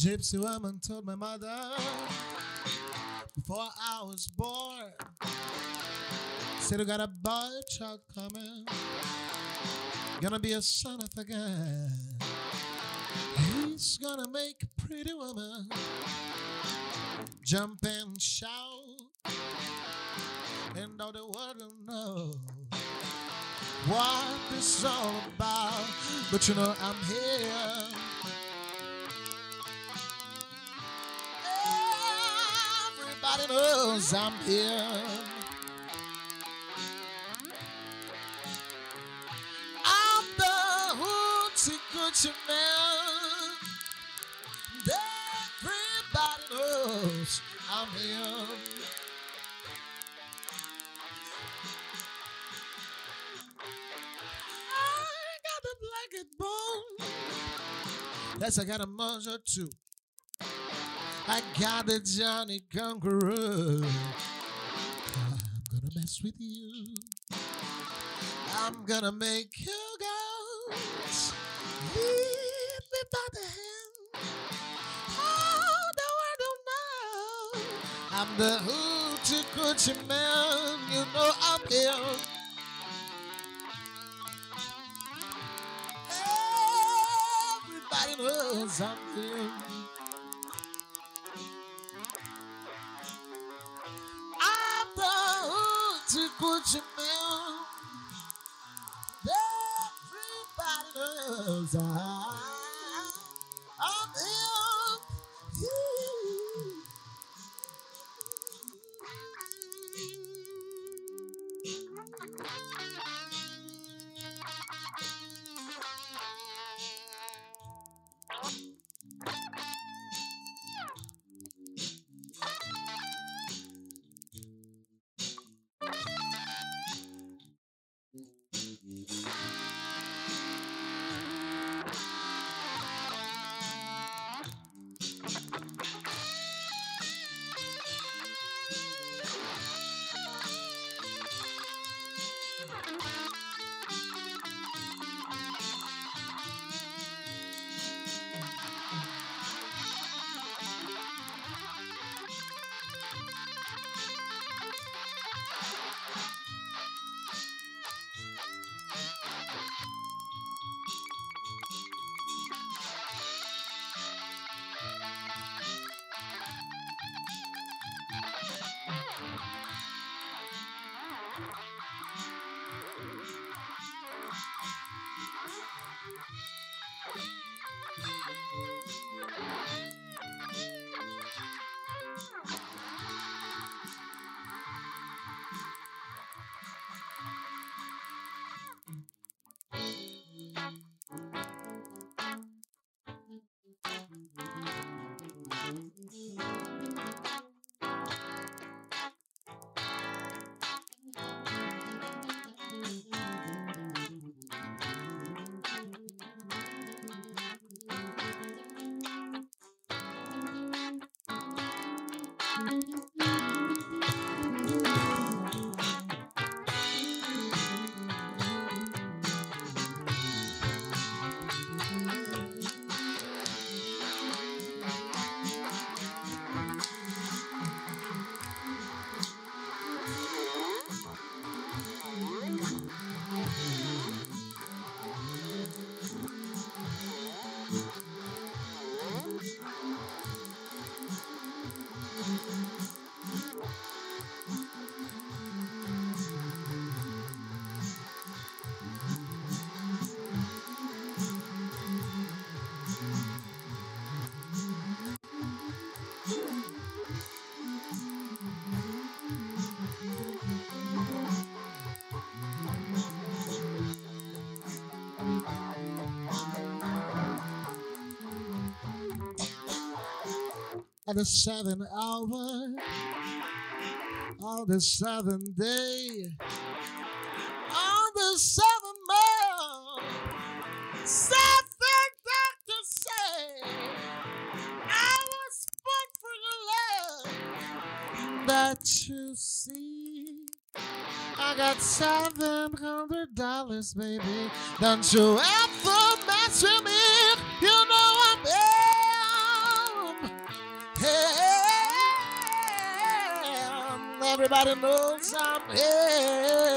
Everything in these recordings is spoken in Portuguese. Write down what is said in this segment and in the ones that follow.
Gypsy woman told my mother before I was born. Said I got a boy child coming. Gonna be a son of a gun. He's gonna make a pretty woman jump and shout. And all the world will know what this is all about. But you know, I'm here. Everybody knows I'm here. I'm the hoochie coochie man. Everybody knows I'm here. I got the blanket bone. Yes, I got a mojo too. I got the Johnny Conqueror. I'm gonna mess with you. I'm gonna make you go. Lead me by the hand. Oh, the world don't know. I'm the hoochie coochie man. You know I'm here. Everybody knows I'm here. put your mouth. Everybody loves I. I'm here. You. At the seventh hour on the seventh day on the seventh month seven doctors say I was born for your love that you see. I got seven hundred dollars baby. Don't you ever gotta know something.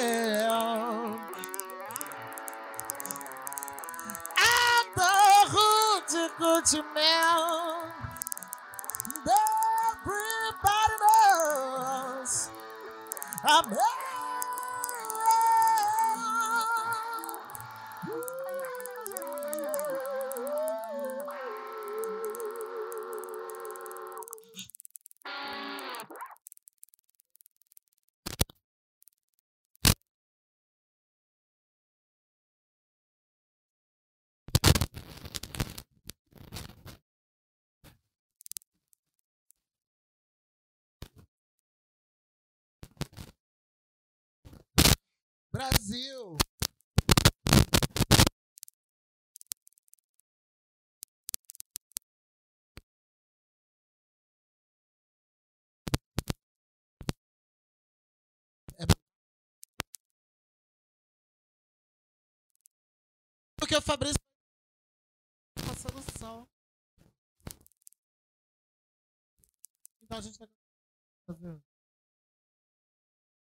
Brasil! É porque o Fabrício tá passando sol. Então a gente vai. Tá vendo?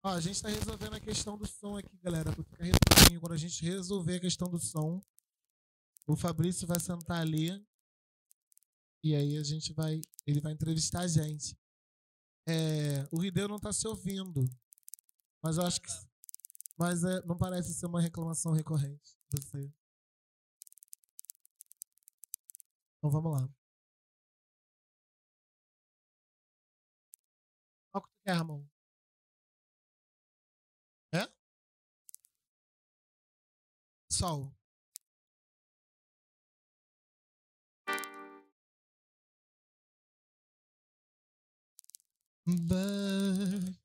Ó, a gente tá resolvendo a questão do som aqui, galera. Pra ficar resolvendo. Quando a gente resolver a questão do som, o Fabrício vai sentar ali. E aí a gente vai. Ele vai entrevistar a gente. É, o Rideu não tá se ouvindo. Mas eu acho que. Mas é, não parece ser uma reclamação recorrente. Você. Então vamos lá. Qual que tu quer, Ramon? Sol. Birds,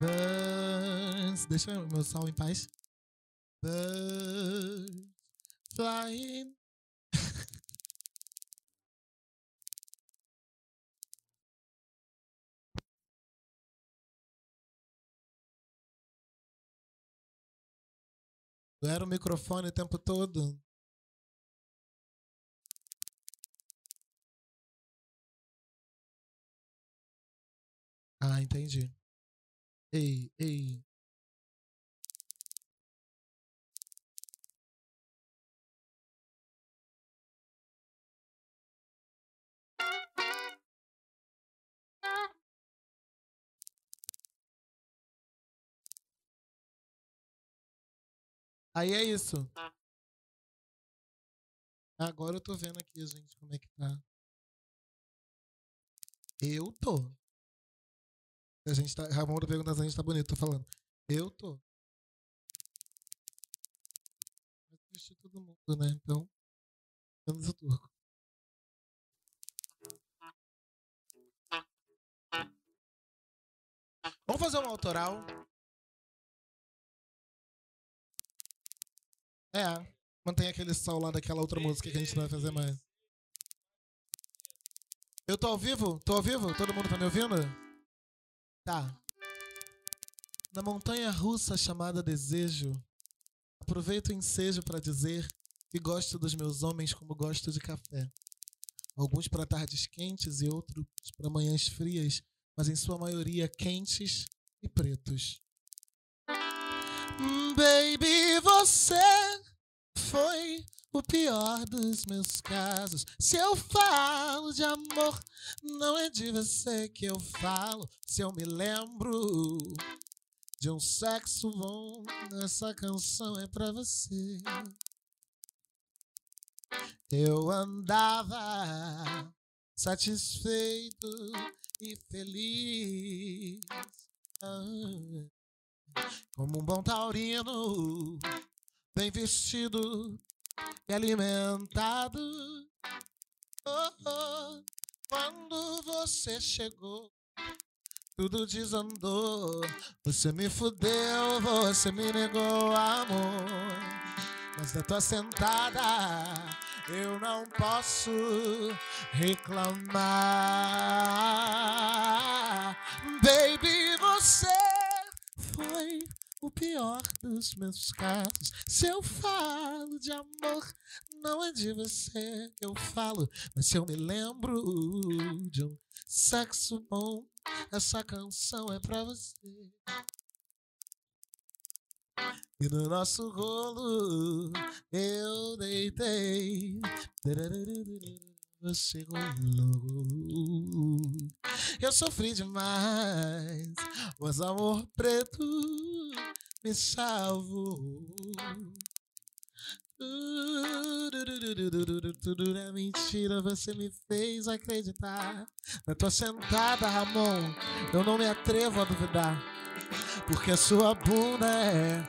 birds. Deixa meu sol em paz. Birds flying. Não era o microfone o tempo todo? Ah, entendi. Ei, ei. Aí é isso. Agora eu tô vendo aqui, gente, como é que tá. Eu tô. A gente tá. Ramon tá perguntando se a gente tá bonito, tô falando. Eu tô. Mas assistir todo mundo, né? Então. Menos o turco. Vamos fazer um autoral. É, mantém aquele sol lá daquela outra música que a gente não vai fazer mais. Eu tô ao vivo? Tô ao vivo? Todo mundo tá me ouvindo? Tá. Na montanha russa chamada Desejo, aproveito o ensejo para dizer que gosto dos meus homens como gosto de café. Alguns para tardes quentes e outros para manhãs frias, mas em sua maioria quentes e pretos. Baby, você foi o pior dos meus casos. Se eu falo de amor, não é de você que eu falo. Se eu me lembro de um sexo bom, essa canção é pra você. Eu andava satisfeito e feliz. Ah como um bom taurino, bem vestido e alimentado. Oh, oh, quando você chegou, tudo desandou. Você me fudeu, você me negou amor. Mas da tua sentada eu não posso reclamar. Baby, você foi o pior dos meus casos. Se eu falo de amor, não é de você eu falo, mas se eu me lembro de um sexo bom, essa canção é pra você. E no nosso rolo eu deitei. Você rolou. Eu sofri demais, mas amor preto me salvou. É mentira, você me fez acreditar. Na tua sentada, Ramon, eu não me atrevo a duvidar. Porque a sua bunda é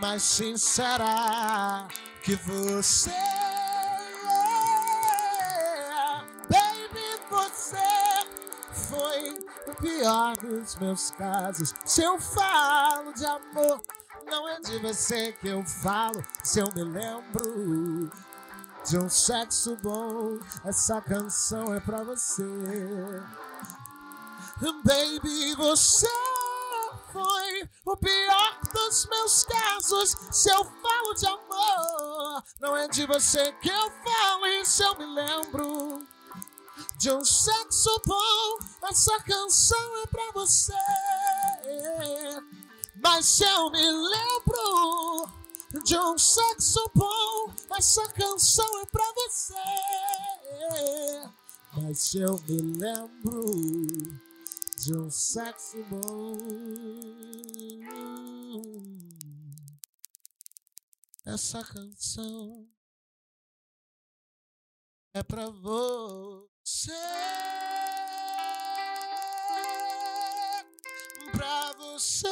mais sincera que você. O pior dos meus casos. Se eu falo de amor, não é de você que eu falo. Se eu me lembro de um sexo bom, essa canção é pra você. Baby, você foi o pior dos meus casos. Se eu falo de amor, não é de você que eu falo. E se eu me lembro de um sexo bom, essa canção é pra você. Mas se eu me lembro de um sexo bom, essa canção é pra você. Mas se eu me lembro de um sexo bom. Essa canção é pra você. Pra você.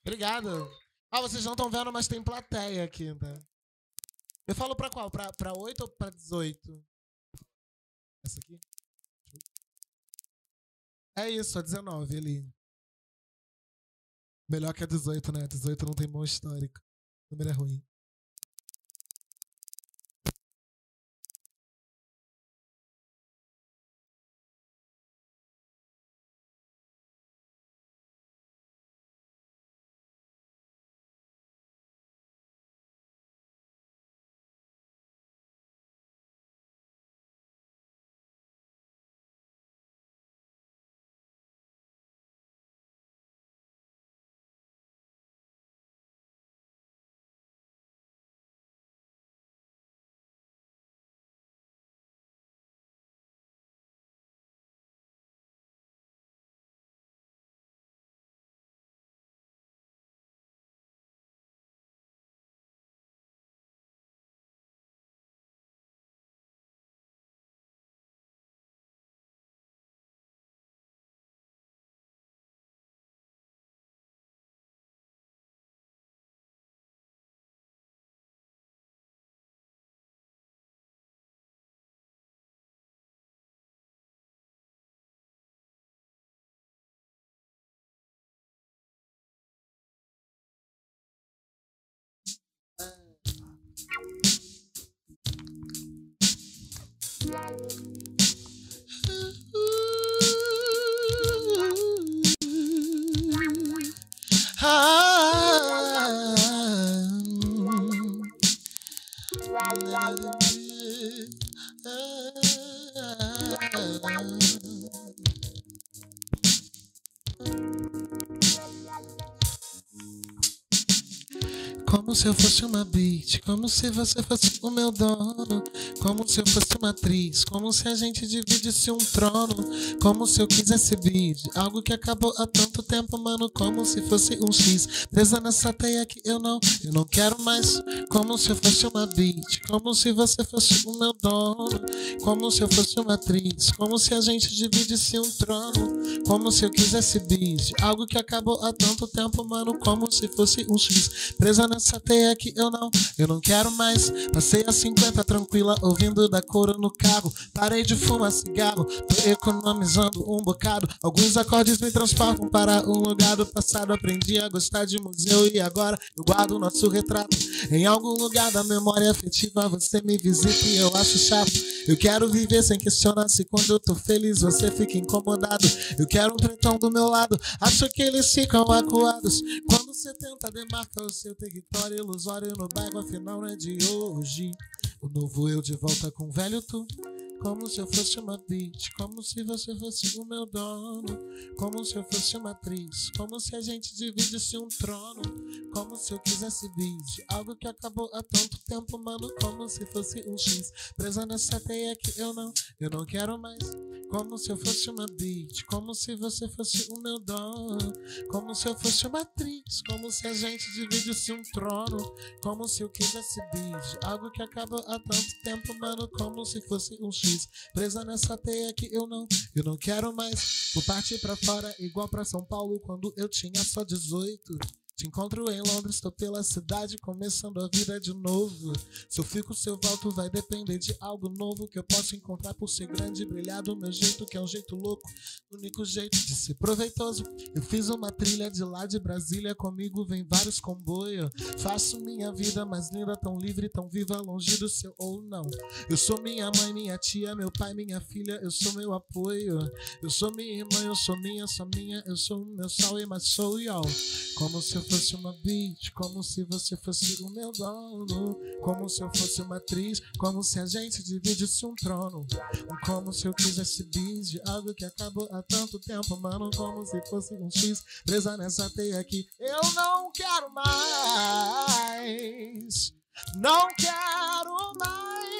Obrigado. Ah, vocês não estão vendo, mas tem plateia aqui, tá? Eu falo pra qual? Pra, pra 8 ou pra 18? Essa aqui? É isso, a 19 ali. Melhor que a 18, né? 18 não tem bom histórico. O número é ruim. Como se eu fosse uma beat, como se você fosse o meu dono, como se eu fosse uma atriz, como se a gente dividisse um trono, como se eu quisesse bid, algo que acabou há tanto tempo, mano, como se fosse um X, presa nessa teia que eu não, eu não quero mais, como se eu fosse uma beat, como se você fosse o meu dono, como se eu fosse uma atriz, como se a gente dividisse um trono, como se eu quisesse bid, algo que acabou há tanto tempo, mano, como se fosse um X, presa nessa teia que eu não, eu não quero mais. Passei a 50 tranquila, ouvindo da cor no carro. Parei de fumar cigarro, tô economizando um bocado. Alguns acordes me transportam para um lugar do passado. Aprendi a gostar de museu e agora eu guardo nosso retrato. Em algum lugar da memória afetiva você me visita e eu acho chato. Eu quero viver sem questionar se quando eu tô feliz você fica incomodado. Eu quero um pretão do meu lado, acho que eles ficam acuados. Quando você tenta demarcar o seu território ilusório no bairro, afinal não é de hoje. O novo eu de volta com o velho tu. Como se eu fosse uma bitch, como se você fosse o meu dono. Como se eu fosse uma atriz, como se a gente dividisse um trono. Como se eu quisesse bis, algo que acabou há tanto tempo, mano. Como se fosse um X, presa nessa teia que eu não, eu não quero mais. Como se eu fosse uma bitch, como se você fosse o meu dono. Como se eu fosse uma atriz, como se a gente dividisse um trono. Como se eu quisesse bis, algo que acabou há tanto tempo, mano. Como se fosse um X presa nessa teia que eu não, eu não quero mais. Vou partir pra fora, igual pra São Paulo, quando eu tinha só 18. Te encontro em Londres, tô pela cidade, começando a vida de novo. Se eu fico, se eu volto, vai depender de algo novo que eu posso encontrar por ser grande e brilhar do meu jeito, que é um jeito louco, único jeito de ser proveitoso. Eu fiz uma trilha de lá de Brasília, comigo vem vários comboios. Faço minha vida mais linda, tão livre, tão viva, longe do seu ou não. Eu sou minha mãe, minha tia, meu pai, minha filha, eu sou meu apoio. Eu sou minha irmã, eu sou minha, sou minha, eu sou o meu sol e mais sou y'all. Como se eu fosse uma bitch, como se você fosse o meu dono. Como se eu fosse uma atriz, como se a gente dividisse um trono. Como se eu quisesse bis de algo que acabou há tanto tempo, mano. Como se fosse um X presa nessa teia aqui. Eu não quero mais. Não quero mais.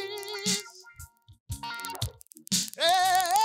Como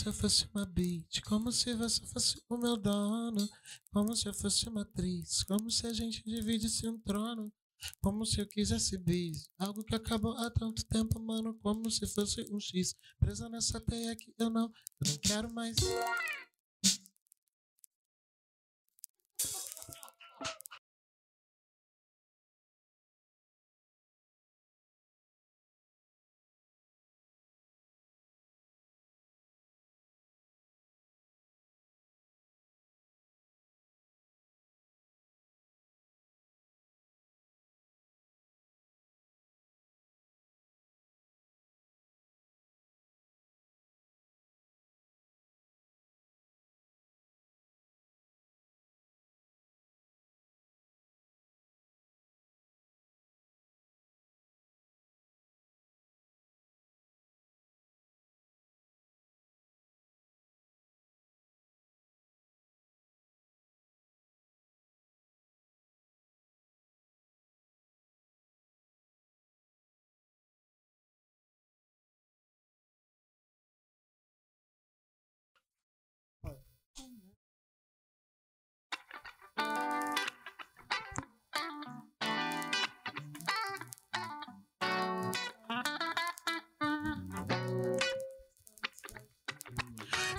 se eu fosse uma bitch, como se você fosse o meu dono, como se eu fosse uma atriz, como se a gente dividisse um trono, como se eu quisesse bis, algo que acabou há tanto tempo, mano, como se fosse um X, presa nessa teia que eu não, eu não quero mais.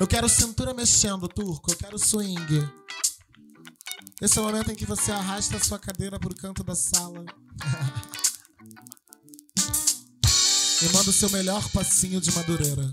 Eu quero cintura mexendo, turco. Eu quero swing. Esse é o momento em que você arrasta a sua cadeira pro canto da sala. e manda o seu melhor passinho de madureira.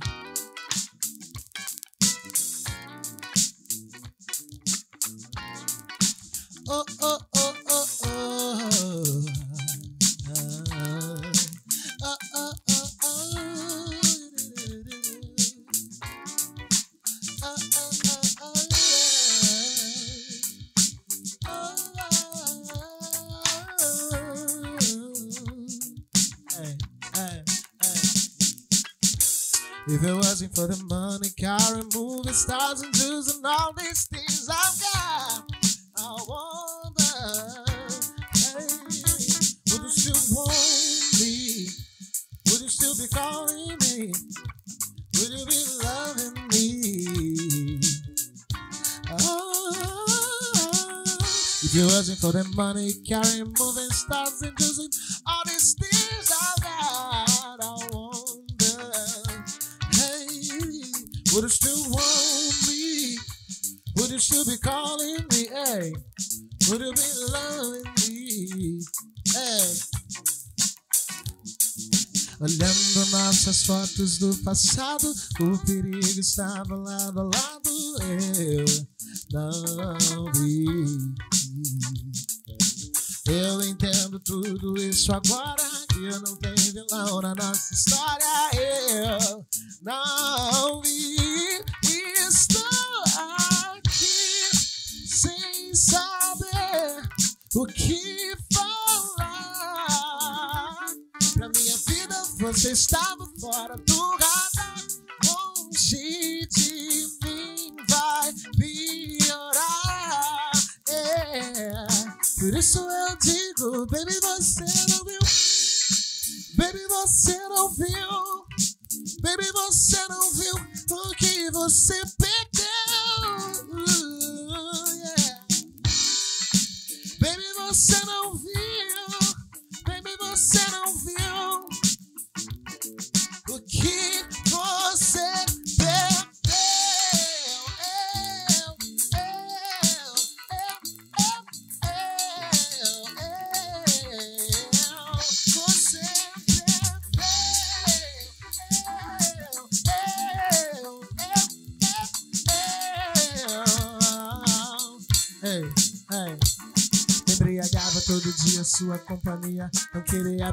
Money, carrying moving stars and using all these things I got, I wonder, hey, would you still want me? Would you still be calling me? Hey, would you be loving me? Hey. Olhando nossas fotos do passado, o perigo estava lado a lado.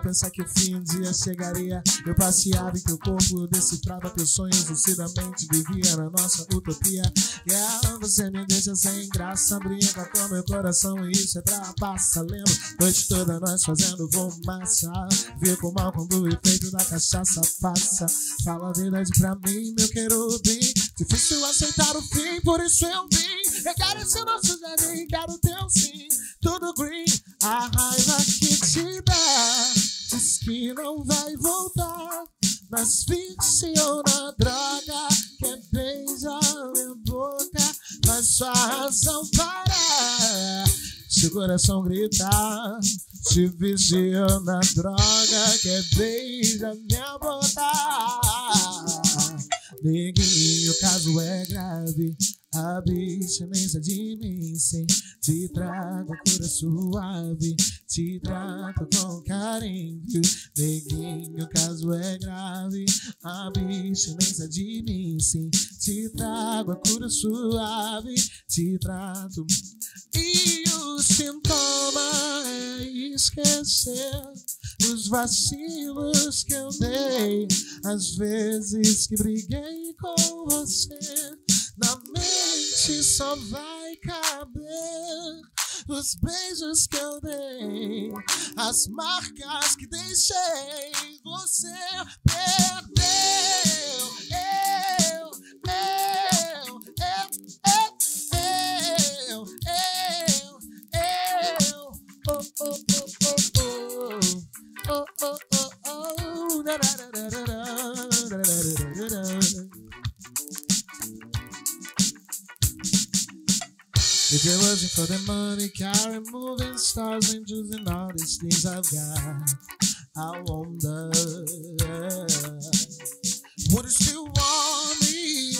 Pensar que o fim um dia chegaria. Eu passeava em teu corpo, eu decifrava teus sonhos. Lucidamente vivia na nossa utopia. Yeah, você me deixa sem graça. Brinca com meu coração e isso é trapaça. Lembro, noite toda nós fazendo fumaça. Fico mal quando o efeito da cachaça passa. Fala a verdade pra mim, meu querubim. Difícil aceitar o fim, por isso eu vim. Eu quero esse nosso jardim, quero teu sim. Tudo green, a raiva que te dá. Que não vai voltar. Mas viciou na droga. Quer beijar minha boca. Faz sua razão parar. Seu coração gritar. Se viciou na droga. Quer beijar minha boca. Neguinho, o caso é grave. Abstinência de mim, sim. Te trago cura suave. Te trato com carinho. Neguinho, o caso é grave. Abstinência de mim, sim. Te trago a cura suave. Te trato. E o sintoma é esquecer os vacilos que eu dei, as vezes que briguei com você. Na mente só vai caber os beijos que eu dei, as marcas que deixei. Você perdeu. Eu, eu, eu, eu, eu, eu, eu. Oh, oh, oh, oh, oh. Oh, oh, oh, oh. Da, da, da, da, da, da, da, da, da, If it wasn't for the money, carrying moving stars, angels, and all these things I've got, I wonder would you still want me?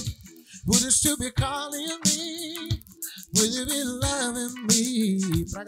Would you still be calling me? Would you be loving me? Pra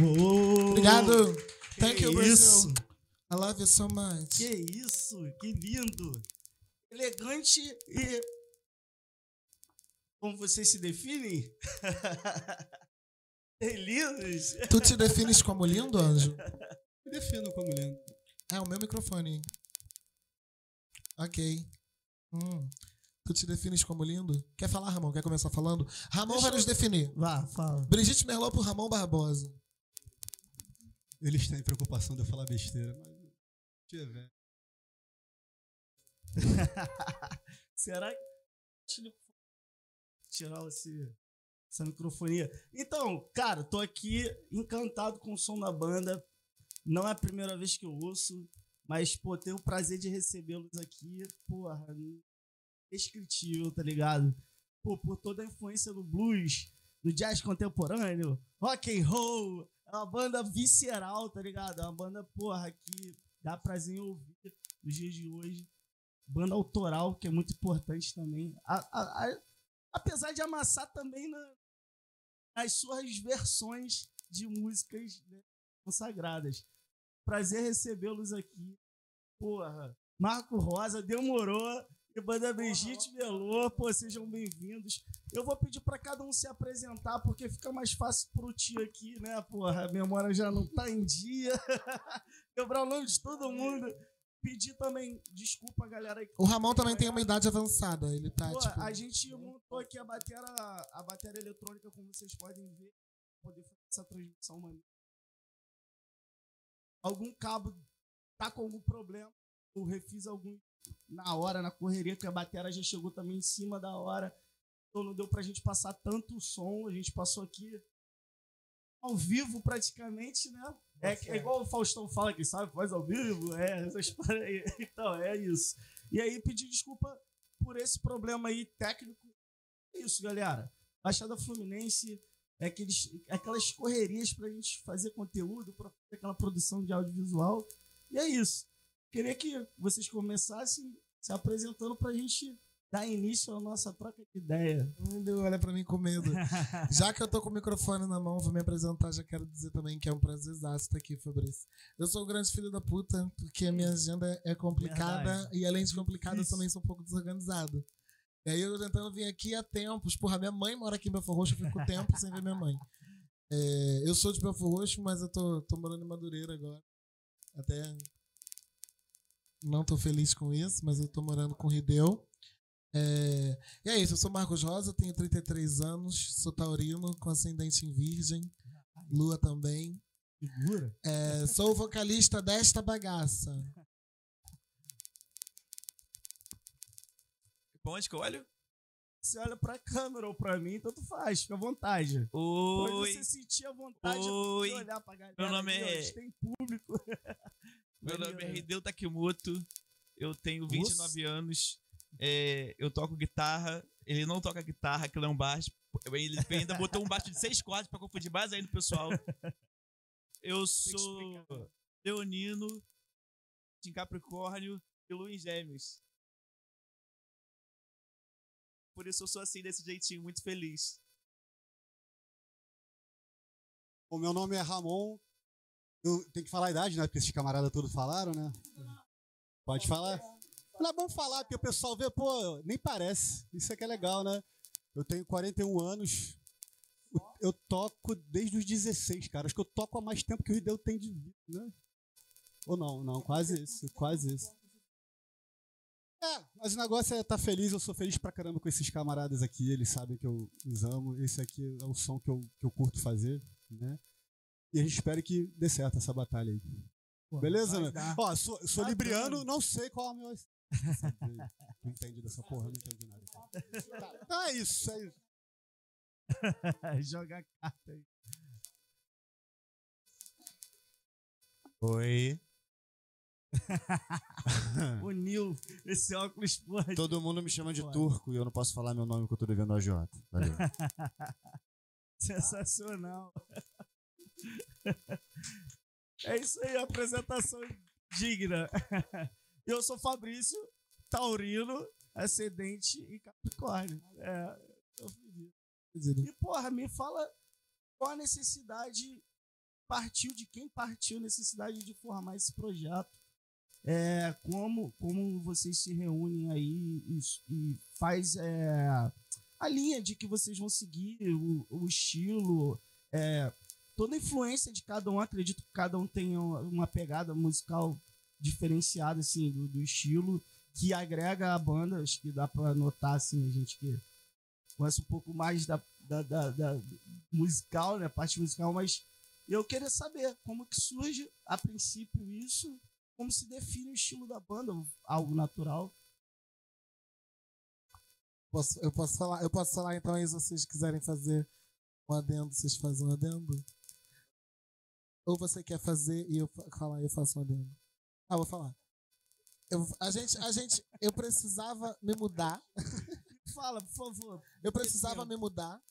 Uou, Obrigado. que Thank you, isso? Brazil. I love you so much. Que isso, que lindo. Elegante e. Como vocês se definem? Lindos. Tu te defines como lindo, anjo? Me defino como lindo. É o meu microfone. Ok. Hum. Tu te defines como lindo? Quer falar, Ramon? Quer começar falando? Ramon Deixa vai eu- nos definir. Vá, fala. Brigitte Merlot por Ramon Barbosa. Eles têm preocupação de eu falar besteira, mas. Deixa eu ver. Será que. Tirar esse, essa microfonia. Então, cara, tô aqui encantado com o som da banda. Não é a primeira vez que eu ouço, mas, pô, tenho o prazer de recebê-los aqui. Porra, indescritível, tá ligado? Pô, por toda a influência do blues, do jazz contemporâneo, rock and roll. É uma banda visceral, tá ligado? É uma banda, porra, que dá prazer em ouvir nos dias de hoje banda autoral, que é muito importante também. A- a- a- apesar de amassar também na- nas suas versões de músicas né, consagradas. Prazer recebê-los aqui. Porra, Marco Rosa, demorou. Banda Brigitte Melô, pô, sejam bem-vindos. Eu vou pedir pra cada um se apresentar, porque fica mais fácil pro tio aqui, né, porra? A memória já não tá em dia. Quebrar o nome de todo mundo. Pedir também desculpa a galera aí O Ramon também tem uma idade avançada. Ele tá, Pô, tipo... a gente montou aqui a bateria, a bateria eletrônica, como vocês podem ver, pra poder fazer essa transmissão maneira. Algum cabo tá com algum problema, eu refiz algum na hora, na correria, que a bateria já chegou também em cima da hora. Então não deu pra gente passar tanto som, a gente passou aqui ao vivo praticamente, né? É, é igual o Faustão fala que sabe, faz ao vivo, é, essas. Então, é isso. E aí pedir desculpa por esse problema aí técnico. É isso, galera. Baixada Fluminense é aqueles, aquelas correrias pra gente fazer conteúdo, pra fazer aquela produção de audiovisual. E é isso. Queria que vocês começassem se apresentando pra gente dar início à nossa troca de ideia. Ele olha pra mim com medo. Já que eu tô com o microfone na mão, vou me apresentar. Já quero dizer também que é um prazerzaço estar aqui, Fabrício. Eu sou o grande filho da puta, porque a minha agenda é complicada Verdade. e além de complicada, eu também sou um pouco desorganizado. E aí eu tentando vir aqui há tempos. Porra, minha mãe mora aqui em Belfor Roxo, eu fico tempo sem ver minha mãe. É, eu sou de Belfor Roxo, mas eu tô, tô morando em Madureira agora. Até não tô feliz com isso, mas eu tô morando com o Rideu. É, e é isso, eu sou Marcos Rosa, tenho 33 anos, sou taurino, com ascendente em virgem, lua também. Figura. É, sou o vocalista desta bagaça. Pra onde que eu olho? Você olha pra câmera ou pra mim, tanto faz, fica à vontade. Pode Oi, você sentir a vontade Oi. de olhar pra galera. Meu nome ali, é- a gente tem público. meu nome é. Rideu Takimoto, eu tenho 29 anos, é, eu toco guitarra, ele não toca guitarra, aquilo é um baixo, ele ainda botou um baixo de seis cordas pra confundir mais ainda o pessoal. Eu sou leonino, em Capricórnio e lua em gêmeos. Por isso eu sou assim, desse jeitinho, muito feliz. O meu nome é Ramon. Eu tenho que falar a idade, né? Porque esses camaradas todos falaram, né? Pode falar? Não é bom falar, porque o pessoal vê, pô, nem parece. Isso é que é legal, né? Eu tenho 41 anos. Eu- toco desde os 16, cara. Acho que eu toco há mais tempo que o Rideu tem de vida, né? Ou não, não, quase isso, quase isso. É, mas o negócio é estar feliz, eu sou feliz pra caramba com esses camaradas aqui, eles sabem que eu os amo, esse aqui é o som que eu, que eu curto fazer, né? E a gente espera que dê certo essa batalha aí. Pô, Beleza, né? dar. Ó, sou, sou Tá libriano, dando. não sei qual é o meu. Não entendi dessa porra, não entendi nada. Tá, Então é isso, é isso. Joga carta aí. Oi. O Nil, esse óculos, porra. Todo mundo me chama de Bora. turco e eu não posso falar meu nome que eu tô devendo a Jota. Valeu. Sensacional. É isso aí, apresentação digna. Eu sou Fabrício, taurino, ascendente e capricórnio. É, eu fui. E, porra, me fala qual a necessidade partiu, de quem partiu a necessidade de formar esse projeto. É, como, como vocês se reúnem aí e, e faz é, a linha de que vocês vão seguir, o, o estilo, é, toda a influência de cada um. Acredito que cada um tenha uma pegada musical diferenciada assim, do, do estilo que agrega a banda. Acho que dá para notar assim, a gente que conhece um pouco mais da, da, da, da musical, né, parte musical, mas eu queria saber como que surge a princípio isso como se define o estilo da banda, algo natural. Posso, eu posso falar, eu posso falar então aí se vocês quiserem fazer um adendo, vocês fazem um adendo? Ou você quer fazer e eu falar eu faço adendo? Ah, vou falar. Eu, a gente, a gente, eu precisava me mudar. Fala, por favor. Eu precisava me mudar.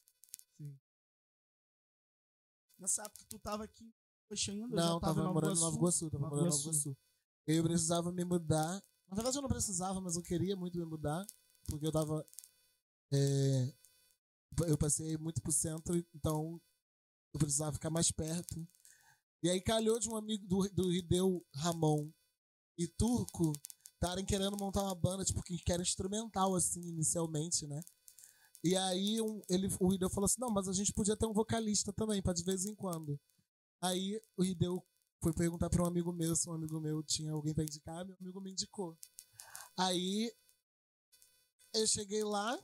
Sim. Nessa época tu tava aqui, poxa, ainda? Não, tava, tava morando em Nova Iguaçu, tava morando em Nova. Iguaçu. Eu precisava me mudar. Na verdade, eu não precisava, mas eu queria muito me mudar, porque eu tava. é, eu passei muito pro centro, então eu precisava ficar mais perto. E aí calhou de um amigo do, do Rideu Ramon e Turco estarem querendo montar uma banda, tipo, que era instrumental, assim, inicialmente, né? E aí um, ele, o Rideu falou assim: não, mas a gente podia ter um vocalista também, pra de vez em quando. Aí o Rideu foi perguntar para um amigo meu se um amigo meu tinha alguém para indicar, meu amigo me indicou. Aí eu cheguei lá,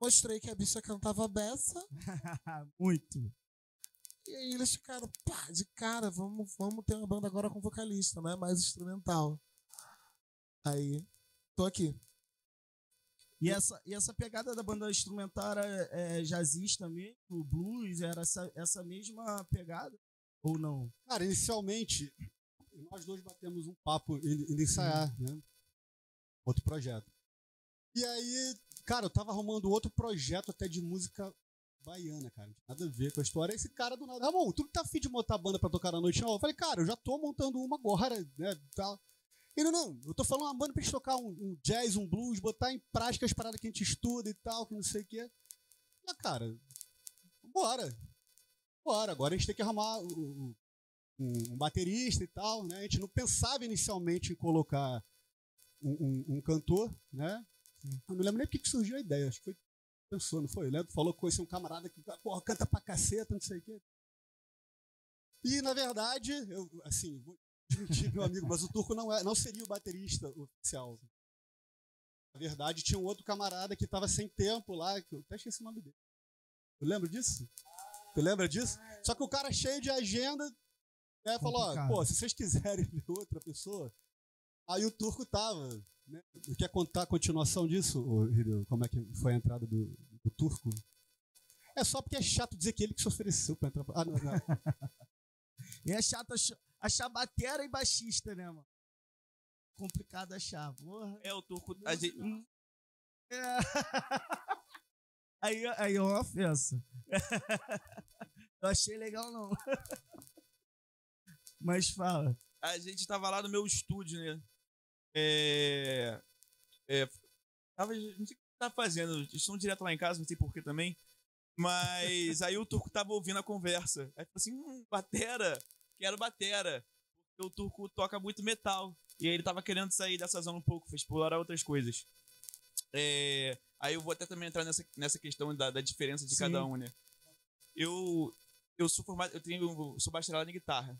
mostrei que a bicha cantava beça, Muito. E aí eles ficaram, pá, de cara, vamos, vamos ter uma banda agora com vocalista, não é mais instrumental. Aí, tô aqui. E essa, e essa pegada da banda instrumental era é, jazzista mesmo, o blues, era essa, essa mesma pegada? Ou não? Cara, inicialmente, nós dois batemos um papo em, em ensaiar, né? Outro projeto. E aí, cara, eu tava arrumando outro projeto até de música baiana, cara. Não tinha nada a ver com a história. Esse cara do nada, Ramon, tu não tá afim de montar banda pra tocar na noite, não? Eu falei, cara, eu já tô montando uma agora, né? Tal. Ele, não, eu tô falando uma banda pra gente tocar um, um jazz, um blues, botar em prática as paradas que a gente estuda e tal, que não sei o quê. Ah, cara, bora. Bora, agora a gente tem que arrumar um, um baterista e tal, né? A gente não pensava inicialmente em colocar um, cantor, né? Eu não lembro nem porque que surgiu a ideia, acho que foi pensou, não foi? O Leandro falou que conhecia um camarada que porra, canta pra caceta, não sei o quê. E, na verdade, eu, assim, vou desmentir meu amigo, mas o Turco não, é, não seria o baterista oficial. Na verdade, tinha um outro camarada que estava sem tempo lá, que eu até esqueci o nome dele. Tu lembra disso? Tu lembra disso? Só que o cara cheio de agenda, né, falou, ó, pô, se vocês quiserem ver outra pessoa, aí o Turco tava? Quer contar a continuação disso, Hideo? Como é que foi a entrada do, do Turco? É só porque é chato dizer que ele que se ofereceu pra entrar. Ah, não, não. E é chato ach- achar batera e baixista, né, mano? Complicado achar. Porra. É, o turco. A gente, É. Aí, aí é uma ofensa. Eu achei legal, não. Mas fala. a gente tava lá no meu estúdio, né? É. é tava, não sei o que tava fazendo. Eles estão direto lá em casa, não sei porquê também. Mas aí o turco tava ouvindo a conversa. Aí falou assim: hum, batera, quero batera. Porque o turco toca muito metal. E aí ele tava querendo sair dessa zona um pouco, foi explorar outras coisas. É, aí eu vou até também entrar nessa, nessa questão da, da diferença de Sim. cada um, né? Eu, eu sou formado, eu tenho, eu sou bacharelado em guitarra.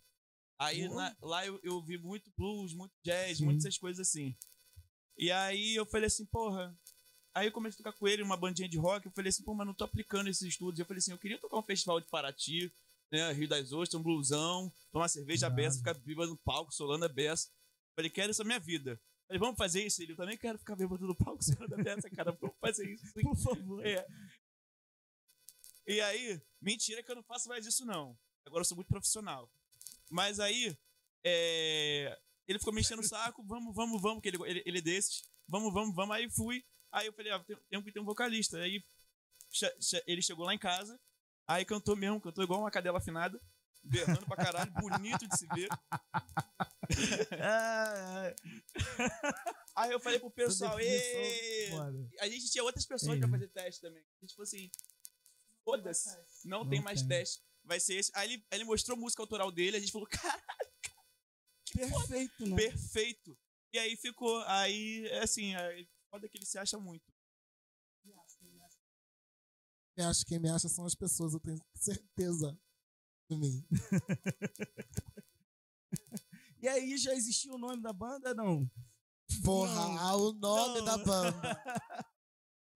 Aí Boa. na- lá eu, eu vi muito blues, muito jazz, Sim. muitas coisas assim. E aí eu falei assim, porra. Aí eu comecei a tocar com ele, uma bandinha de rock. Eu falei assim, pô, mas não tô aplicando esses estudos. Eu falei assim, eu queria tocar um festival de Paraty, né? Rio das Ostras, um blusão, tomar cerveja Irado. beça, ficar bêbado no palco, solando a beça. Falei, quero isso na minha vida. Falei, vamos fazer isso? Ele, eu também quero ficar bêbado no palco, solando a beça, cara. Vamos fazer isso. sim." Por favor. É. E aí, mentira que eu não faço mais isso, não. Agora eu sou muito profissional. Mas aí, é, ele ficou me enchendo o saco, vamos, vamos, vamos, que ele, ele, ele é desses. Vamos, vamos, vamos. Aí fui. Aí eu falei, ah, tem, tem que ter um vocalista. Aí ele chegou lá em casa, aí cantou mesmo, cantou igual uma cadela afinada, berrando pra caralho, bonito de se ver. É, Aí eu falei pro pessoal, a gente tinha outras pessoas Sim. pra fazer teste também. A gente falou assim, foda-se, não, tem mais teste. Vai ser esse. Aí ele, aí ele mostrou a música autoral dele, a gente falou, cara, Perfeito, né? perfeito. E aí ficou, aí, é assim, é, foda que ele se acha muito. Quem acha, quem me acha são as pessoas, eu tenho certeza de mim. E aí já existia o nome da banda? Não. Porra, Não, ah, o nome não. da banda.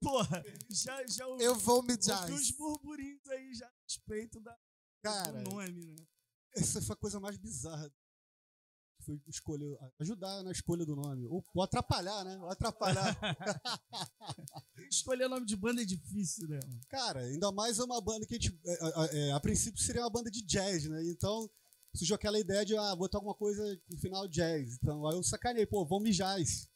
Porra, já, já ouvi, Eu vou me ouvi uns jazz. burburinhos aí já a respeito da, Cara, do nome, né? essa foi a coisa mais bizarra. Foi escolher, ajudar na escolha do nome. Ou, ou atrapalhar, né? Ou atrapalhar. Escolher nome de banda é difícil, né? Cara, ainda mais é uma banda que a gente. é, é, é, a princípio seria uma banda de jazz, né? Então surgiu aquela ideia de ah, botar alguma coisa no final jazz. Então aí eu sacanei, pô, vamos jazz.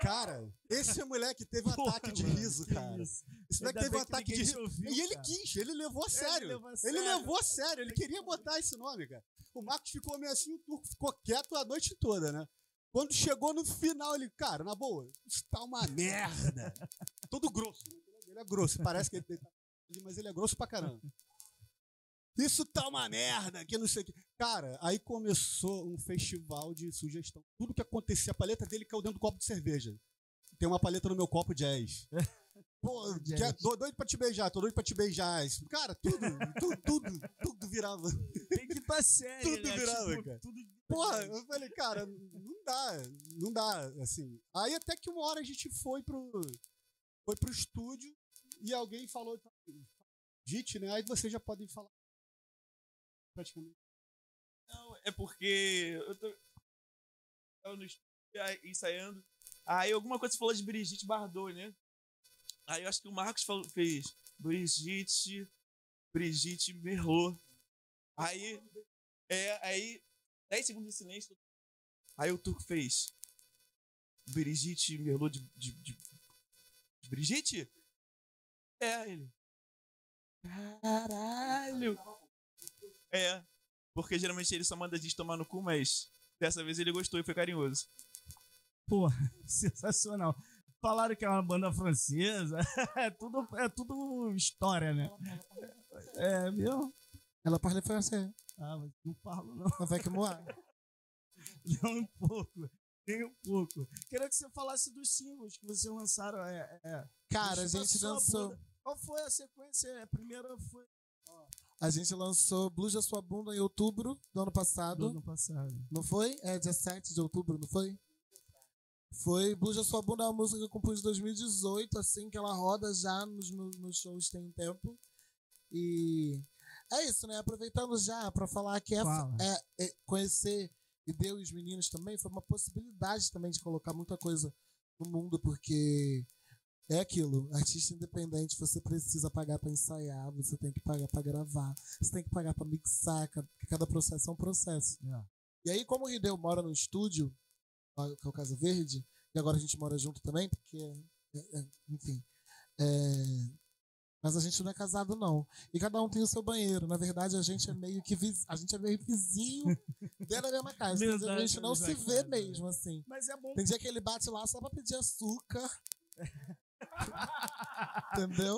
Cara, esse moleque teve um ataque de riso, cara. isso. Esse moleque teve um ataque de riso. ouviu, E ele cara. quis, ele levou a Ele sério. levou a Ele sério. levou a sério, ele queria botar esse nome, cara. O Marcos ficou meio assim, o Turco ficou quieto a noite toda, né? Quando chegou no final, ele, cara, na boa, isso tá uma merda. Todo grosso. Ele é grosso, parece que ele tá. Mas ele é grosso pra caramba. Isso tá uma merda, que não sei o que. Cara, aí começou um festival de sugestão. Tudo que acontecia, a paleta dele caiu dentro do copo de cerveja. Tem uma paleta no meu copo jazz. Pô, Jazz. tô doido pra te beijar, tô doido pra te beijar. Cara, tudo, tudo, tudo, tudo virava. Tem que estar sério, Tudo né? virava, Tipo, cara. Tudo Porra, eu falei, cara, não dá, não dá, assim. Aí até que uma hora a gente foi pro, foi pro estúdio e alguém falou, Jit, né? Aí vocês já podem falar. Praticamente. Não, é porque eu tô tava no estúdio ensaiando. Aí alguma coisa falou de Brigitte Bardot, né? Aí eu acho que o Marcos falou, fez Brigitte, Brigitte Merlot. Aí, é, aí, 10 segundos de silêncio. Aí o Turco fez Brigitte Merlot de, de, de, de Brigitte? É, ele. Caralho! É, porque geralmente ele só manda a gente tomar no cu, mas dessa vez ele gostou e foi carinhoso. Porra, sensacional. Falaram que é uma banda francesa. É tudo, é tudo história, né? É, viu? Ela parla francês. Ah, mas não falo, não. Não vai que moar. Nem um pouco. Nem um pouco. Queria que você falasse dos singles que vocês lançaram. É, é. Cara, a gente lançou. Qual foi a sequência? A primeira foi A gente lançou Blues da Sua Bunda em outubro do ano do passado. ano passado. Não foi? É dia 7 de outubro, não foi? Foi Blues da Sua Bunda é uma música que eu compus em 2018, assim, que ela roda já nos nos shows tem um tempo. E é isso, né? Aproveitando já pra falar que é, é- é conhecer e deu os meninos também foi uma possibilidade também de colocar muita coisa no mundo, porque é aquilo, artista independente, você precisa pagar pra ensaiar, você tem que pagar pra gravar, você tem que pagar pra mixar, ca- cada processo é um processo. É. E aí, como o Rideu mora no estúdio, que é o Casa Verde, e agora a gente mora junto também, porque, é- é- enfim. é, mas a gente não é casado, não. E cada um tem o seu banheiro. Na verdade, a gente é meio que viz- a gente é meio vizinho dentro da mesma casa. Dizer, a Verdade, gente não se vê mesmo, assim. Mas é bom. Tem dia que ele bate lá só pra pedir açúcar. Entendeu?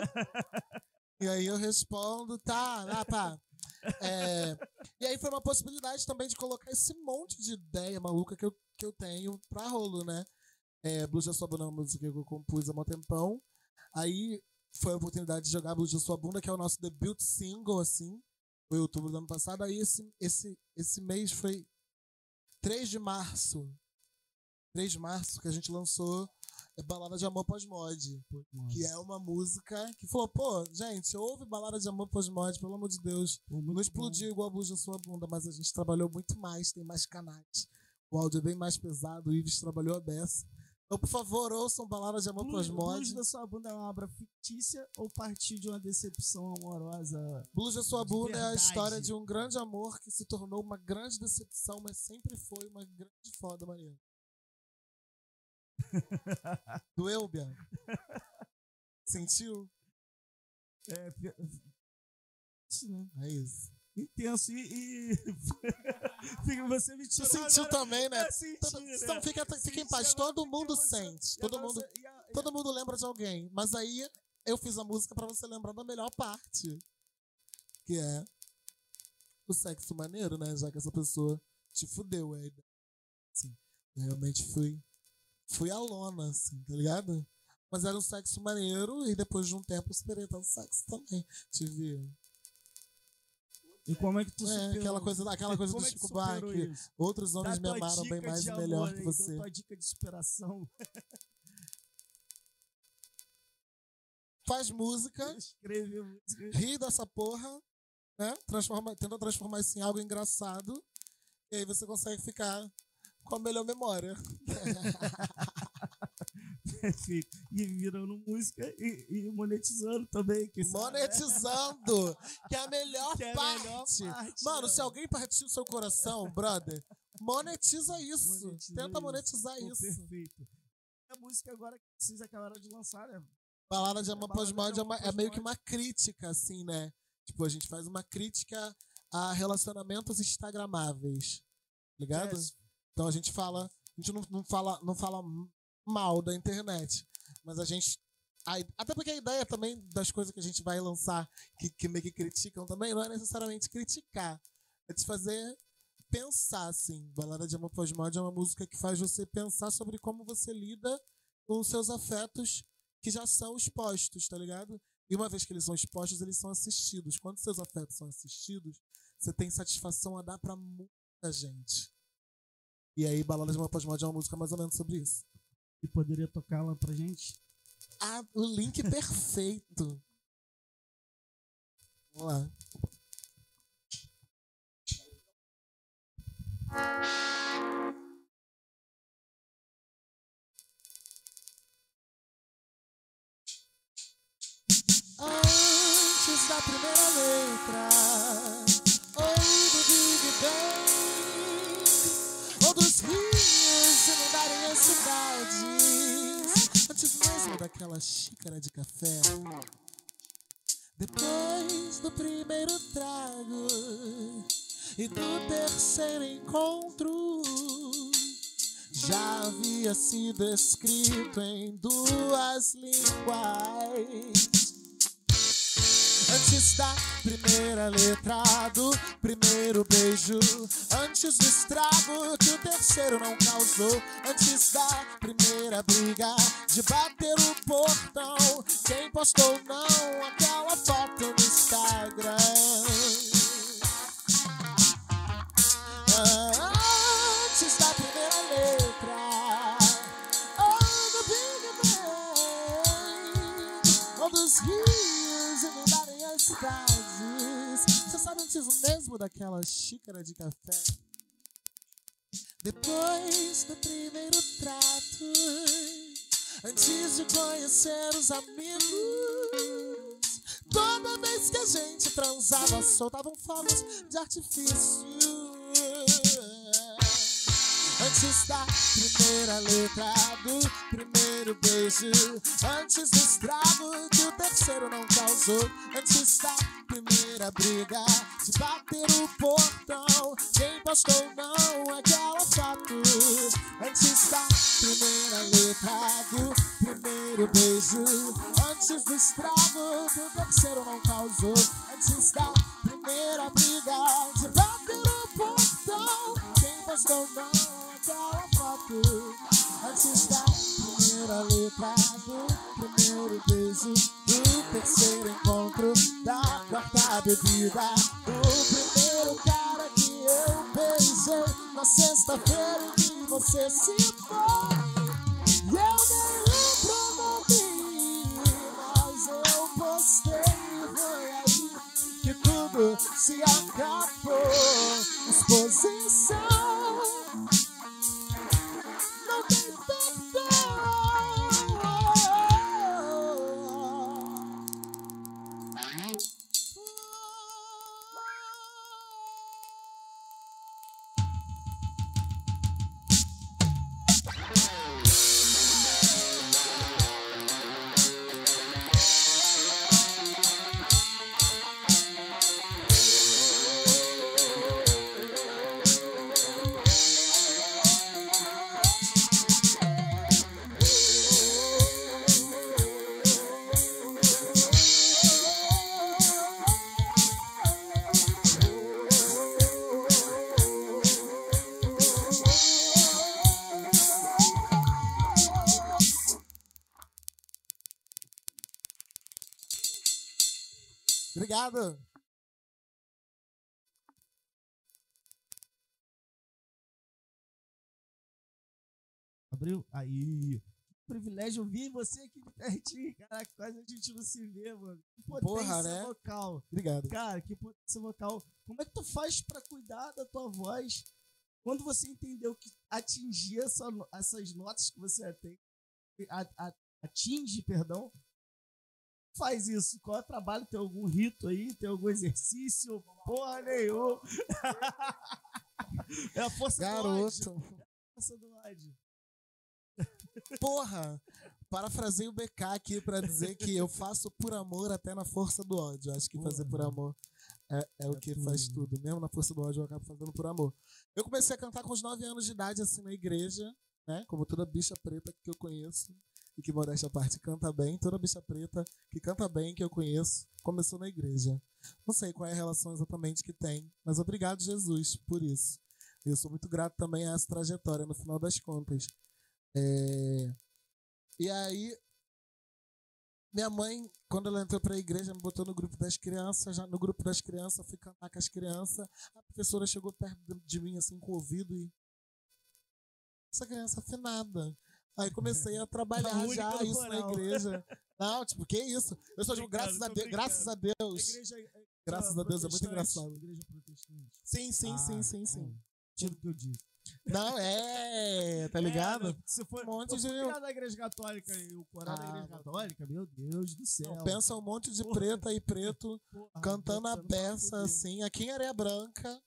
E aí eu respondo, tá, lá, pá. É, e aí foi uma possibilidade também de colocar esse monte de ideia maluca que eu, que eu tenho pra rolo, né? É, Blues da Sua Bunda é uma música que eu compus há um tempão. Aí foi a oportunidade de jogar Blues da Sua Bunda, que é o nosso debut single, assim. Foi em outubro do ano passado. Aí esse, esse, esse mês foi 3 de março. 3 de março que a gente lançou Balada de Amor Pós-Mod. Que é uma música que falou, pô, gente, ouve Balada de Amor Pós-Mod, pelo amor de Deus. Não explodiu igual a Blues da Sua Bunda, mas a gente trabalhou muito mais, tem mais canais. O áudio é bem mais pesado, o Ives trabalhou a beça. Então, por favor, ouçam Balada de Amor Blues, Pós-Mod. Blues da sua bunda é uma obra fictícia ou partiu de uma decepção amorosa? Blues da Sua Bunda é a história de um grande amor que se tornou uma grande decepção, mas sempre foi uma grande foda, Maria. Doeu, Bianca? Sentiu? É, isso, né? É isso. Intenso. E. e... Você me Tu tirou sentiu agora- também, né? É, senti, Todo- né? então fica, fica em paz, todo mundo você- sente. Todo mundo, e a- e todo mundo lembra de alguém. Mas aí eu fiz a música pra você lembrar da melhor parte. Que é o sexo maneiro, né? Já que essa pessoa te fudeu. É, eu realmente fui, fui a lona, assim, tá ligado? Mas era um sexo maneiro e depois de um tempo tanto sexo também. Tive E como é que tu é, superou? aquela coisa, aquela coisa do é que Chico Buarque. Outros homens me amaram bem mais e melhor amor que você. dá tua dica de superação. Faz música, Escreve música. ri dessa porra, né? Transforma, tenta transformar isso em algo engraçado. E aí você consegue ficar com a melhor memória. Perfeito. E virando música e, e monetizando também. Que isso é- Monetizando, que é a melhor Que é a parte. melhor parte, Mano, né? se alguém partiu seu coração, brother, monetiza isso. Monetiza Tenta isso. monetizar Pô, isso. Perfeito. A música agora que vocês acabaram de lançar, né? Balada de Amor é, Amor uma- é meio que uma crítica, assim, né? Tipo, a gente faz uma crítica a relacionamentos instagramáveis. Ligado? Então a gente fala. A gente não, não fala, não fala mal da internet. Mas a gente. a até porque a ideia também das coisas que a gente vai lançar que, que meio que criticam também não é necessariamente criticar. É te fazer pensar, assim. Balada de Amor Pós-Morte é uma música que faz você pensar sobre como você lida com os seus afetos que já são expostos, tá ligado? E uma vez que eles são expostos, eles são assistidos. Quando seus afetos são assistidos, você tem satisfação a dar pra muita gente. E aí, Balada de uma Pós-Morte é uma música mais ou menos sobre isso. E poderia tocá-la pra gente? Ah, o link perfeito. Vamos lá. Antes da primeira letra, ou do Big rios inundarem as cidades, antes mesmo daquela xícara de café. Depois do primeiro trago e do terceiro encontro, já havia sido escrito em duas línguas. Antes da primeira letra do primeiro beijo, antes do estrago que o terceiro não causou, antes da primeira briga de bater o portão, quem postou não aquela foto no Instagram. Antes mesmo daquela xícara de café? Depois do primeiro trato, antes de conhecer os amigos, toda vez que a gente transava, soltavam fogos de artifício. Antes da primeira letra do primeiro beijo, antes do estrago que o terceiro não causou, antes da primeira briga de bater o portão, quem postou não aquela foto, antes da primeira letra do primeiro beijo, antes do estrago que o terceiro não causou, antes da primeira briga de bater o postou não aquela foto, antes da primeira letra do primeiro beijo, do terceiro encontro, da quarta bebida, do primeiro cara que eu beijei na sexta-feira que você se foi. Se acabou. Exposição Obrigado. Abriu? Aí. Que privilégio ouvir você aqui de pertinho. Caraca, quase a gente não se vê, mano. Que potência Porra, né? vocal. Obrigado. Cara, que potência vocal. Como é que tu faz pra cuidar da tua voz quando você entendeu que atingir essa essas notas que você tem, a- a- atinge, perdão, faz isso? Qual é o trabalho? Tem algum rito aí? Tem algum exercício? Porra nenhuma. é a força do ódio. Garoto. Força do ódio. Porra. Parafrasei o BK aqui pra dizer que eu faço por amor até na força do ódio. Acho que fazer por amor é, é o que faz tudo. Mesmo na força do ódio eu acabo fazendo por amor. Eu comecei a cantar com os 9 anos de idade, assim, na igreja, né? Como toda bicha preta que eu conheço. E que, modéstia à parte, canta bem. Toda bicha preta que canta bem, que eu conheço, começou na igreja. Não sei qual é a relação exatamente que tem, mas obrigado, Jesus, por isso. Eu sou muito grato também a essa trajetória, no final das contas. É, E aí, minha mãe, quando ela entrou para a igreja, me botou no grupo das crianças. Já no grupo das crianças, fui cantar com as crianças. A professora chegou perto de- mim, assim, com o ouvido e. Essa criança afinada. Aí comecei a trabalhar única já isso na coral. igreja. Não, tipo, que isso? Eu só digo, Brincando, graças a Deus, graças a Deus. é- Graças a Deus, é muito engraçado. Igreja protestante. Sim, sim, sim, Ah, sim, sim. Tira o que eu disse. Não, é, tá ligado? É, se for Um monte de- criado na igreja católica e o coral da Ah, igreja não. católica, meu Deus do céu. Não, pensa um monte de Porra. preta e preto Porra, cantando a botando fuder. assim, aqui em Areia Branca.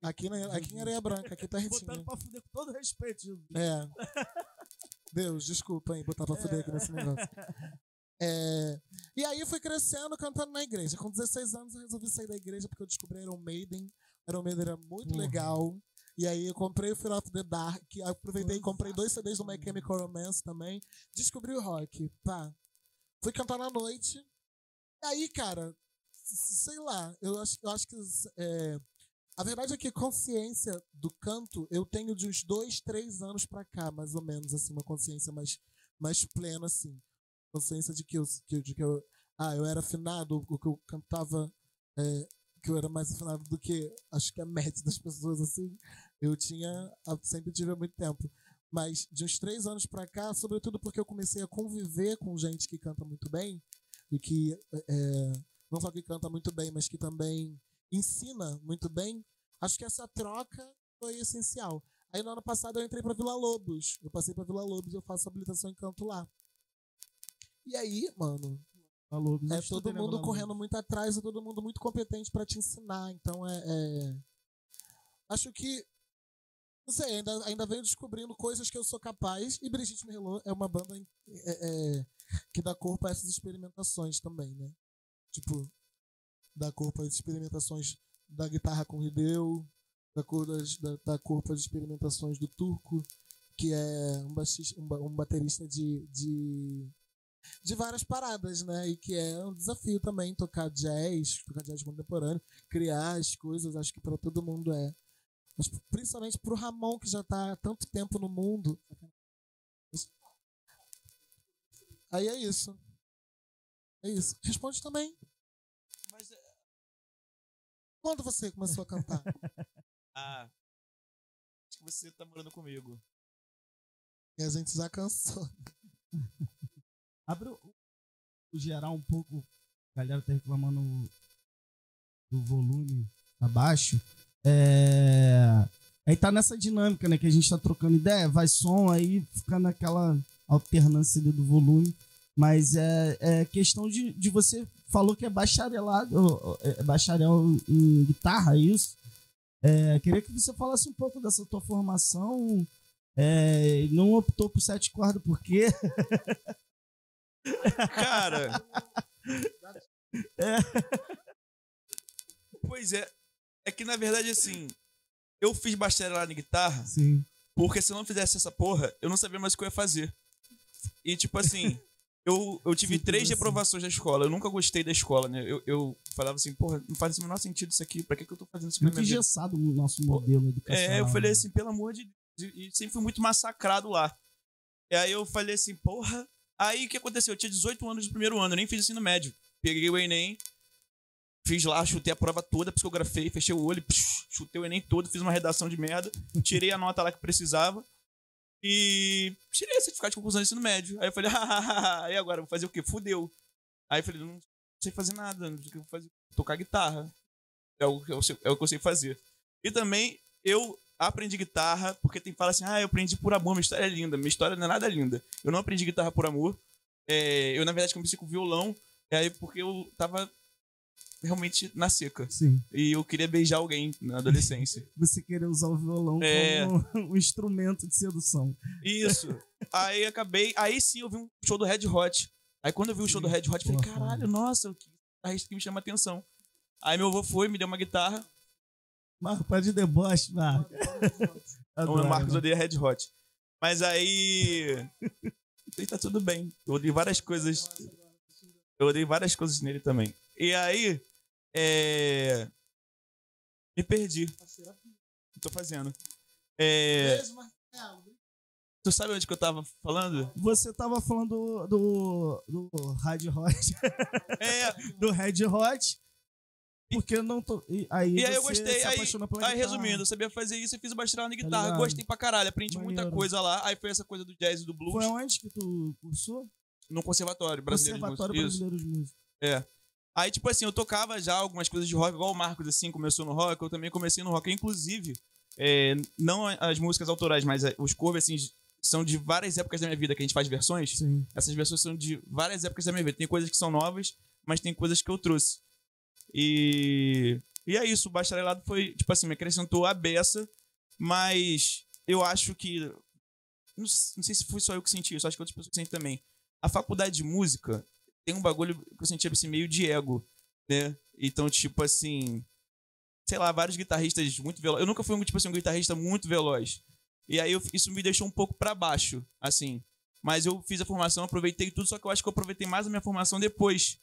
Aqui, na, aqui em Areia Branca, aqui Botando pertinho. pra fuder com todo respeito, Jesus. É. Deus, desculpa, hein, botar pra fuder aqui nesse negócio. É, e aí eu fui crescendo cantando na igreja. Com 16 anos eu resolvi sair da igreja porque eu descobri Iron Maiden. Iron Maiden era muito Porra. legal. E aí eu comprei o Fear of the Dark. Aproveitei e comprei dois CDs do My Chemical Romance também. Descobri o rock. Pá. Fui cantar na noite. E aí, cara, sei lá, eu acho, eu acho que. é, a verdade é que consciência do canto eu tenho de uns dois, três anos pra cá, mais ou menos, assim, uma consciência mais, mais plena, assim. Consciência de que eu, de que eu. Ah, eu era afinado, o que eu cantava. é, que eu era mais afinado do que acho que a média das pessoas, assim. Eu tinha. ah, Sempre tive há muito tempo. Mas de uns três anos pra cá, sobretudo porque eu comecei a conviver com gente que canta muito bem e que é, não só que canta muito bem, mas que também ensina muito bem, acho que essa troca foi essencial. Aí no ano passado eu entrei pra Vila Lobos. Eu passei pra Vila Lobos eu faço habilitação em canto lá. E aí, mano, Falou, é todo mundo correndo muito atrás e todo mundo muito competente pra te ensinar. Então é, é- Acho que. Não sei, ainda, ainda venho descobrindo coisas que eu sou capaz. E Brigitte Merlot é uma banda é, é, que dá corpo a essas experimentações também, né? Tipo, dá corpo às experimentações da guitarra com Hideo, dá, cor das, dá corpo às experimentações do Turco, que é um, baixista, um, um baterista de, de de várias paradas, né? E que é um desafio também tocar jazz, tocar jazz contemporâneo, criar as coisas, acho que para todo mundo é. Mas principalmente pro Ramon, que já tá há tanto tempo no mundo. Aí é isso. É isso. Responde também. Quando você começou a cantar? ah, acho que você tá morando comigo. e a gente já cansou. Abre o, o geral um pouco. A galera tá reclamando do volume abaixo. É... Aí tá nessa dinâmica, né? Que a gente tá trocando ideia, vai som, aí fica naquela alternância ali do volume. Mas é, é questão de, de você falou que é bacharelado, é bacharel em guitarra, é isso? É, queria que você falasse um pouco dessa tua formação. É, não optou por sete cordas por quê? Cara. Pois é. É que na verdade, assim, eu fiz bacharelado em guitarra Sim. porque se eu não fizesse essa porra, eu não sabia mais o que eu ia fazer. E tipo assim, eu, eu tive Simples três assim. reprovações da escola. Eu nunca gostei da escola, né? Eu, eu falava assim, porra, não faz o menor sentido isso aqui. Pra que, que eu tô fazendo isso aqui Muito engessado o nosso modelo educacional. É, eu falei assim, pelo amor de Deus, e sempre fui muito massacrado lá. E aí eu falei assim, porra. Aí o que aconteceu? Eu tinha 18 anos no primeiro ano, eu nem fiz ensino médio. Peguei o Enem, Fiz lá, chutei a prova toda, psicografei, fechei o olho, psh, chutei o Enem todo, fiz uma redação de merda, tirei a nota lá que precisava e tirei o certificado de conclusão do ensino médio. Aí eu falei, hahaha, e agora? Vou fazer o quê? Fudeu. Aí eu falei, não sei fazer nada, não sei o que vou fazer. Tocar guitarra. É o, que eu sei- é o que eu sei fazer. E também eu aprendi guitarra, porque tem que falar assim, ah, eu aprendi por amor, minha história é linda. Minha história não é nada linda. Eu não aprendi guitarra por amor. É, eu, na verdade, comecei com violão, e aí porque eu tava realmente na seca. Sim. E eu queria beijar alguém na adolescência. Você querer usar o violão É. como um instrumento de sedução. Isso. aí acabei. Aí sim eu vi um show do Red Hot. Aí quando eu vi o show do Red Hot, eu falei, caralho, nossa, que guitarrista que me chama atenção. Aí meu avô foi, me deu uma guitarra. Marco, para de deboche, Marco. O Adoro, Marcos né? odeia Red Hot. Mas aí. Aí tá tudo bem. Eu odeio várias coisas. Eu odeio várias coisas nele também. E aí. É. Me perdi. Tô fazendo. É. Tu sabe onde que eu tava falando? Você tava falando do, do, do Red Hot. É, do Red Hot. Porque não tô. E aí, E aí eu gostei. Aí, aí resumindo, eu sabia fazer isso e fiz o bacharelado em Tá guitarra. ligado. Gostei pra caralho, aprendi muita Maneiro. coisa lá. Aí foi essa coisa do jazz e do blues Foi onde que tu cursou? no Conservatório Brasileiro Conservatório de Música. Brasileiro de Música. É. Aí, tipo assim, eu tocava já algumas coisas de rock, igual o Marcos, assim, começou no rock, eu também comecei no rock. Inclusive, é, não as músicas autorais, mas é, os covers, assim, são de várias épocas da minha vida que a gente faz versões. Sim. Essas versões são de várias épocas da minha vida. Tem coisas que são novas, mas tem coisas que eu trouxe. E, e é isso, o bacharelado foi, tipo assim, me acrescentou a beça, mas eu acho que. Não, sei se foi só eu que senti isso, acho que outras pessoas sentem também. A faculdade de música tem um bagulho que eu senti assim, meio de ego, né? Então, tipo assim. Sei lá, vários guitarristas muito velozes. Eu nunca fui um, tipo assim, um guitarrista muito veloz. E aí eu- isso me deixou um pouco pra baixo, assim. Mas eu fiz a formação, aproveitei tudo, só que eu acho que eu aproveitei mais a minha formação depois.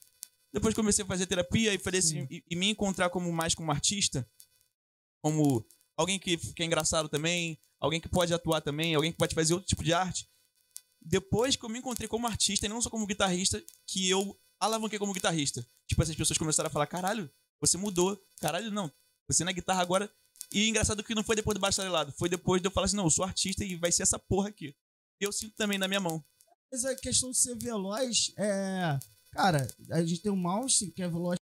Depois comecei a fazer terapia e falei assim, e, e me encontrar como mais como artista, como alguém que, que é engraçado também, alguém que pode atuar também, alguém que pode fazer outro tipo de arte. Depois que eu me encontrei como artista e não só como guitarrista, que eu alavanquei como guitarrista. Tipo, essas pessoas começaram a falar: caralho, você mudou. Caralho, não. Você na guitarra agora. E engraçado que não foi depois do bacharelado, foi depois de eu falar assim: não, eu sou artista e vai ser essa porra aqui. Eu sinto também na minha mão. Mas a questão de ser veloz é. Cara, a gente tem o mouse que é veloz.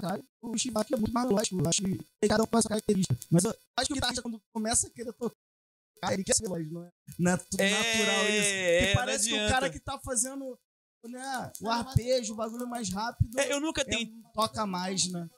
Caralho. O Chivak é muito mais veloz. Eu acho que cada um com essa característica. Mas eu acho que o guitarrista, quando começa a querer tocar, ele quer ser veloz, não é? Não é tudo É, natural isso. é, que parece que o cara que tá fazendo né, o arpejo, o bagulho mais rápido, É, eu nunca é, tentei. toca mais, né?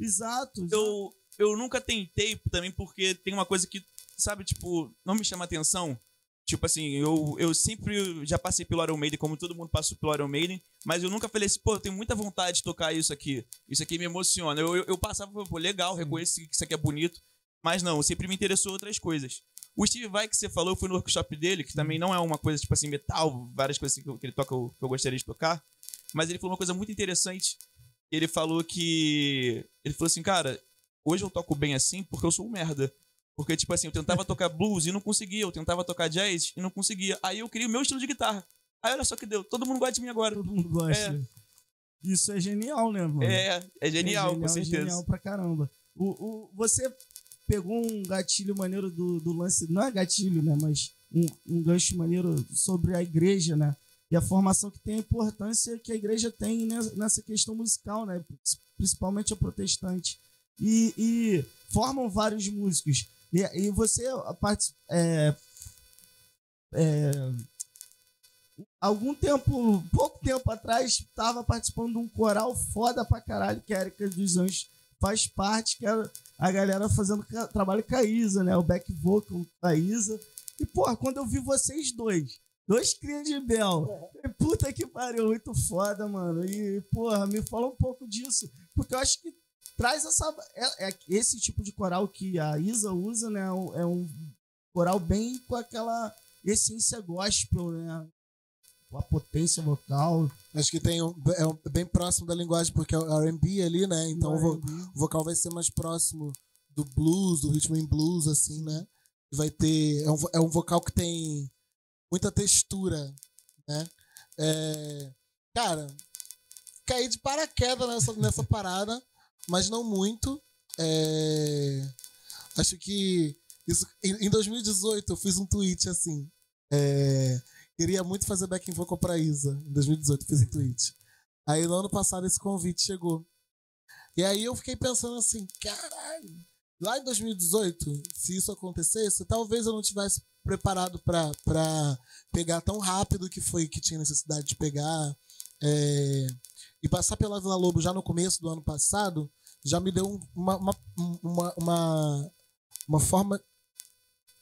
Exato. exato. eu, eu nunca tentei também porque tem uma coisa que, sabe, tipo, não me chama atenção. Tipo assim, eu, eu sempre já passei pelo Iron Maiden, como todo mundo passou pelo Iron Maiden, mas eu nunca falei assim, pô, eu tenho muita vontade de tocar isso aqui. Isso aqui me emociona. Eu, eu, eu passava, pô, legal, reconheço que isso aqui é bonito, mas não, sempre me interessou outras coisas. O Steve Vai que você falou, eu fui no workshop dele, que também não é uma coisa tipo assim, metal, várias coisas que, eu- que ele toca eu- que eu gostaria de tocar, mas ele falou uma coisa muito interessante. Ele falou que. Ele falou assim, cara, hoje eu toco bem assim porque eu sou um merda. Porque, tipo assim, eu tentava tocar blues e não conseguia, eu tentava tocar jazz e não conseguia. Aí eu criei o meu estilo de guitarra. Aí olha só que deu, todo mundo gosta de mim agora. Todo mundo gosta. Isso é genial, né, mano? É, é genial, É com certeza. Genial pra caramba. O, o, você pegou um gatilho maneiro do, do lance, não é gatilho, né? Mas um, um gancho maneiro sobre a igreja, né? E a formação que tem a importância que a igreja tem nes- nessa questão musical, né? Principalmente a protestante. E, e formam vários músicos. E, e você partici- é, é, algum tempo, pouco tempo atrás, estava participando de um coral foda pra caralho, que a Erika dos Anjos faz parte, que era a galera fazendo trabalho com a Isa, né? O back vocal com a Isa. E, porra, quando eu vi vocês dois, dois crias de Bel, falei, puta que pariu, muito foda, mano. E, porra, me fala um pouco disso, porque eu acho que traz essa. É, é esse tipo de coral que a Isa usa, né? É um- É um coral bem com aquela essência gospel, né? Com a potência vocal. Acho que tem um, é um- bem próximo da linguagem, porque é o R&B ali, né? Então o o vocal vai ser mais próximo do blues, do ritmo em blues, assim, né? Vai ter... É um, é um vocal que tem muita textura, né? É, Cara, caí de paraquedas nessa, nessa parada, mas não muito. É, Acho que isso, em, em 2018 eu fiz um tweet assim. é, Queria muito fazer backing vocal pra Isa. Em 2018 eu fiz um tweet. Aí no ano passado esse convite chegou. E aí eu fiquei pensando assim, caralho. Lá em 2018, se isso acontecesse, talvez eu não tivesse preparado pra pegar tão rápido que foi que tinha necessidade de pegar. é, e passar pela Vila Lobo já no começo do ano passado já me deu um- uma, uma, uma, uma, uma forma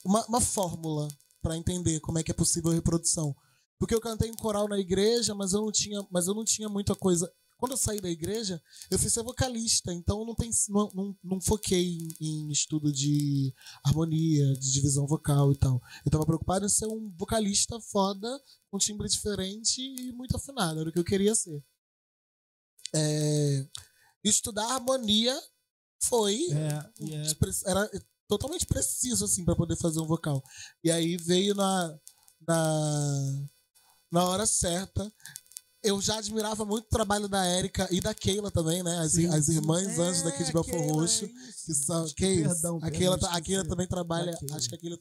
uma, uma fórmula para entender como é que é possível a reprodução. Porque eu cantei em coral na igreja mas eu não tinha mas eu não tinha muita coisa. Quando eu saí da igreja eu fui ser vocalista então eu não tem não, não, não foquei em, em estudo de harmonia de divisão vocal e tal. Eu tava preocupado em ser um vocalista foda com timbre diferente e muito afinado era o que eu queria ser é, estudar harmonia foi É, é era totalmente preciso assim para poder fazer um vocal. E aí veio na na na hora certa. Eu já admirava muito o trabalho da Érica e da Keila também, né? As, Sim, as irmãs É, anjos daqui de Belfort Roxo. Que são, que é isso? perdão, a perdão, Keila, tá- a. Keila também trabalha, acho que a Keila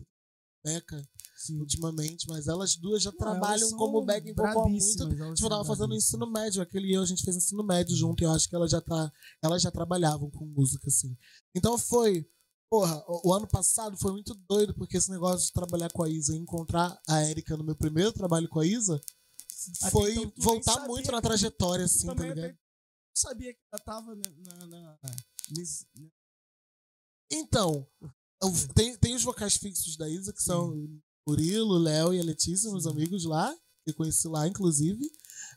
Beca Sim. ultimamente, mas elas duas já Não, trabalham como backing vocal há muito Tipo, eu tava fazendo ensino médio, aquele e eu, a gente fez ensino médio junto, e eu acho que elas já tá. Elas já trabalhavam com música, assim. Então foi. Porra, o, o ano passado foi muito doido, porque esse negócio de trabalhar com a Isa e encontrar a Erika no meu primeiro trabalho com a Isa foi então voltar muito na trajetória, assim, tá ligado? não sabia que ela tava na, na, na- nesse- Então, eu- tem, tem os vocais fixos da Isa, que são o Murilo, o Léo e a Letícia, meus amigos lá, que eu conheci lá, inclusive.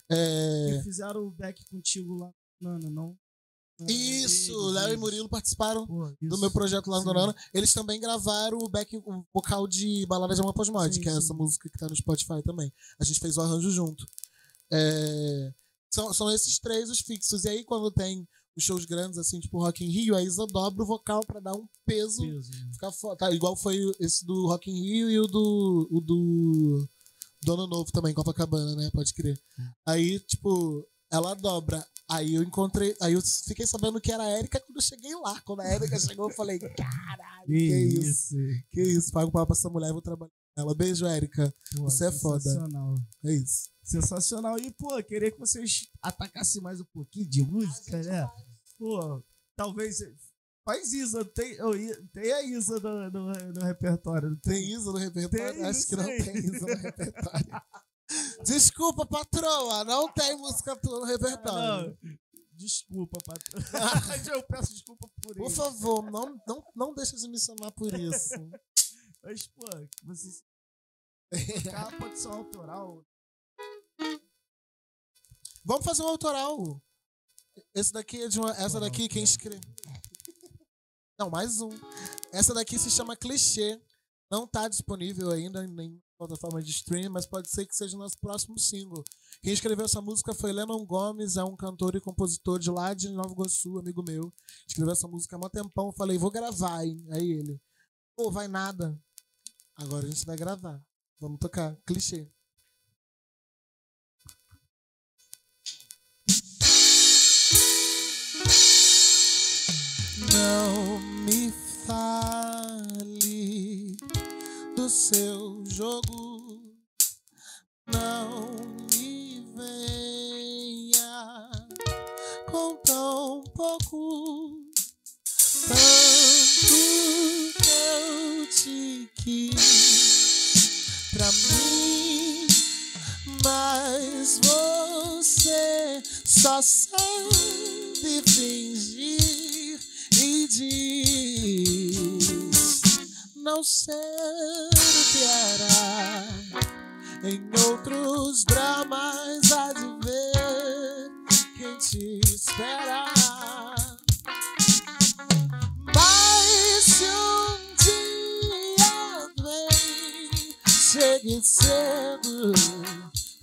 É, que fizeram o back contigo lá. Não, não, não. Isso, Léo e. Murilo participaram do meu projeto lá no Sim. Donana. Eles também gravaram o back o vocal de Balada de Amor Pós-Mod, que é sim. essa música que tá no Spotify também. A gente fez o arranjo junto. É, São, são esses três os fixos. E aí, quando tem os shows grandes, assim, tipo Rock in Rio, a Isa dobra o vocal pra dar um peso. Peso, né? Ficar fo- tá, igual foi esse do Rock in Rio e o do. O do. do Ano Novo também, Copacabana, né? Pode crer. Aí, tipo, ela dobra. Aí eu encontrei. Aí eu fiquei sabendo que era a Erika quando eu cheguei lá. Quando a Erika chegou, eu falei, caralho, que, isso? Que isso? Pago pau pra essa mulher, vou trabalhar ela. Beijo, Erika. Pô, Você é foda. sensacional. É isso. Sensacional. E, pô, queria que vocês atacassem mais um pouquinho de música, né? Pô, talvez. Faz Isa, tem, ia- tem a Isa no, no, no repertório. não Tem Isa no repertório? Tem, Acho não que não tem Isa no repertório. Desculpa, patroa, não tem música tua no repertório. Não, desculpa, patrão. eu peço desculpa por Por isso. favor, não, não, não deixa de me chamar por isso. Mas, pô, vocês. Tocar pode ser um autoral. Vamos fazer um autoral. Esse daqui é de uma. Essa daqui, quem escreve. Não, mais um. Essa daqui se chama Clichê. Não tá disponível ainda em nenhuma plataforma de streaming, mas pode ser que seja o nosso próximo single. Quem escreveu essa música foi Lennon Gomes, é um cantor e compositor de lá de Nova Iguaçu, amigo meu. Escreveu essa música há mó tempão. Falei, vou gravar, hein? Aí ele, pô, vai nada. Agora a gente vai gravar. Vamos tocar. Clichê. Não me fale do seu jogo. Não me venha com tão pouco. Mim, mas você só sabe fingir e diz não ser o que era. Em outros dramas há de ver quem te espera. envelhecendo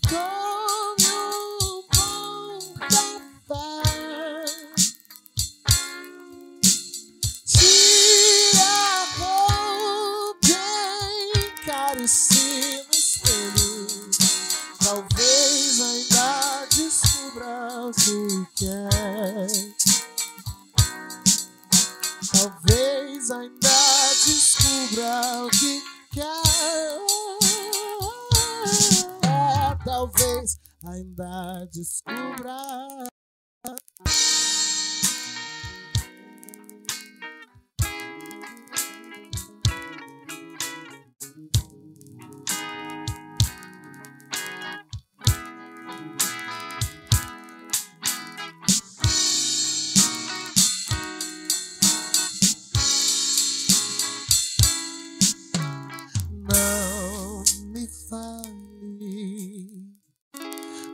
como um bom café. Se arrompe, encare-se no espelho. Talvez ainda descubra o que quer. Talvez ainda descubra o que quer. Não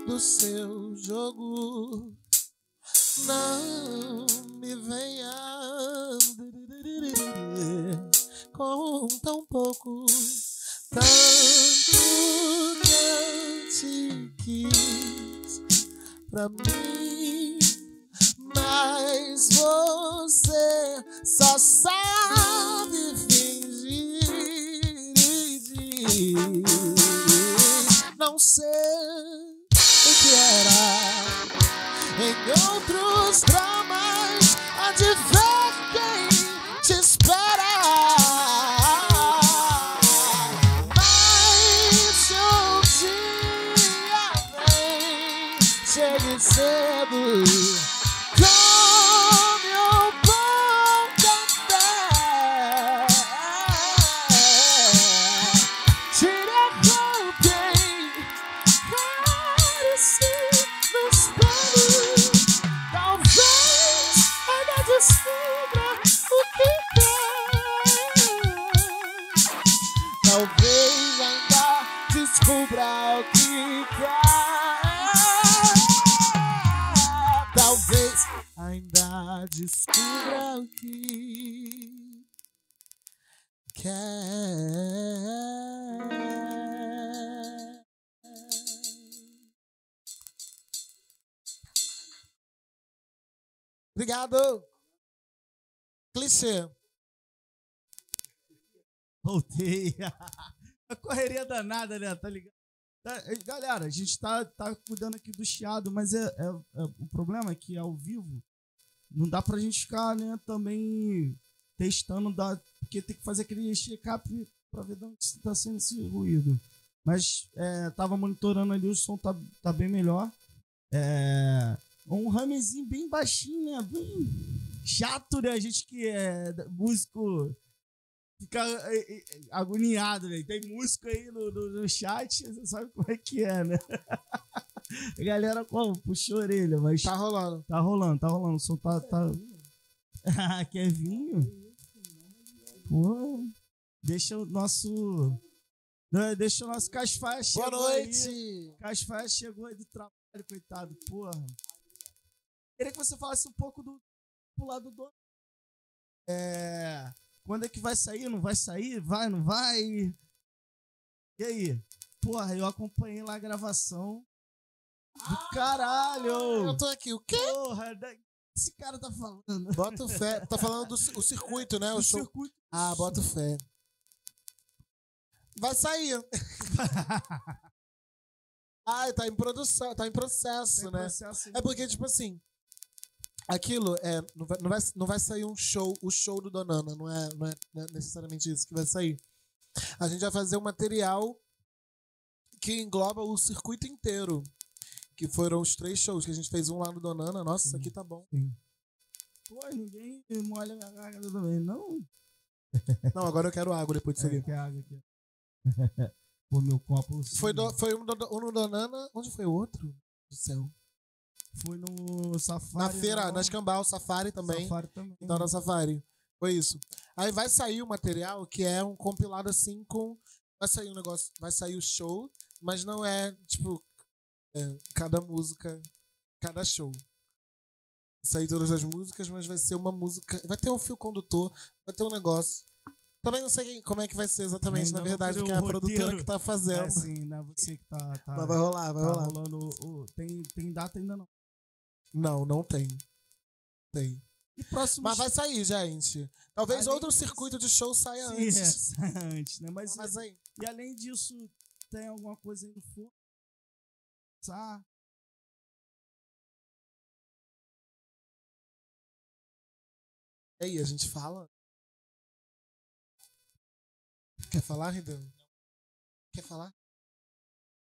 do seu jogo. Não me venha com tão pouco. Tanto que eu te quis pra mim. Mas você só sabe fingir. Não sei o que era em outros dramas. Há Obrigado. Clichê. Voltei. a correria danada, né? Tá ligado? Tá, galera, a gente tá, tá cuidando aqui do chiado, mas é, é- é- o problema é que ao vivo não dá pra gente ficar, né, também testando, dá, porque tem que fazer aquele check-up pra ver de onde tá sendo esse ruído. Mas é, tava monitorando ali, o som tá, tá bem melhor. É, um ramezinho bem baixinho, né? Bem chato, né? A gente que é músico fica é, é, é, agoniado, né? Tem músico aí no, no, no chat, você sabe como é que é, né? A galera como? Puxou a orelha, mas Tá rolando. tá rolando, tá rolando. O som tá. tá... Quer vinho? Pô, deixa o nosso. né, Deixa o nosso Boa chegou aí. noite. Casfaia chegou aí do trabalho, coitado. Porra. Queria que você falasse um pouco do pro lado do. É. Quando é que vai sair? Não vai sair? Vai, não vai? E aí? Porra, eu acompanhei lá a gravação. Do caralho! Eu tô aqui. O quê? Porra, esse cara tá falando? Bota fé. Tá falando do o circuito, né? O O show. circuito. Ah, bota fé. Vai sair. ah, tá em produção, tá em processo, Tem né? processo É porque, tipo assim, aquilo é. Não vai, não vai, não vai sair um show, o show do Donana, não é, não, é, não é necessariamente isso que vai sair. A gente vai fazer um material que engloba o circuito inteiro. Que foram os três shows que a gente fez um lá no Donana. Nossa, isso aqui tá bom. Pô, ninguém molha minha garganta também, não? Não, agora eu quero água depois disso Isso aqui. é água aqui. Pô, meu copo. Foi, do, foi um, do, um no Donana. Onde foi o outro? Do céu. Foi no Safari. Na feira, não. na Escambau, Safari também. Safari também. Então, na Safari. Foi isso. Aí vai sair o material que é um compilado assim com. Vai sair um negócio. Vai sair o show, mas não é tipo. é, cada música. Cada show. Vai sair todas as músicas, mas vai ser uma música. Vai ter um fio condutor, vai ter um negócio. Também não sei como é que vai ser exatamente, na verdade, que é a o produtora roteiro. que tá É fazendo. assim, não é você que tá. tá Mas vai rolar, vai tá rolar. rolando. o- o- tem, tem data ainda não. Não, não tem. Tem. E próximo. Mas vai sair, gente. Talvez Além outro disso- circuito de show saia Sim, antes. é, antes, né? Mas, Mas aí. e além disso, tem alguma coisa aí no forno? Ah, E aí, a gente fala? Quer falar, Ridan? Quer falar?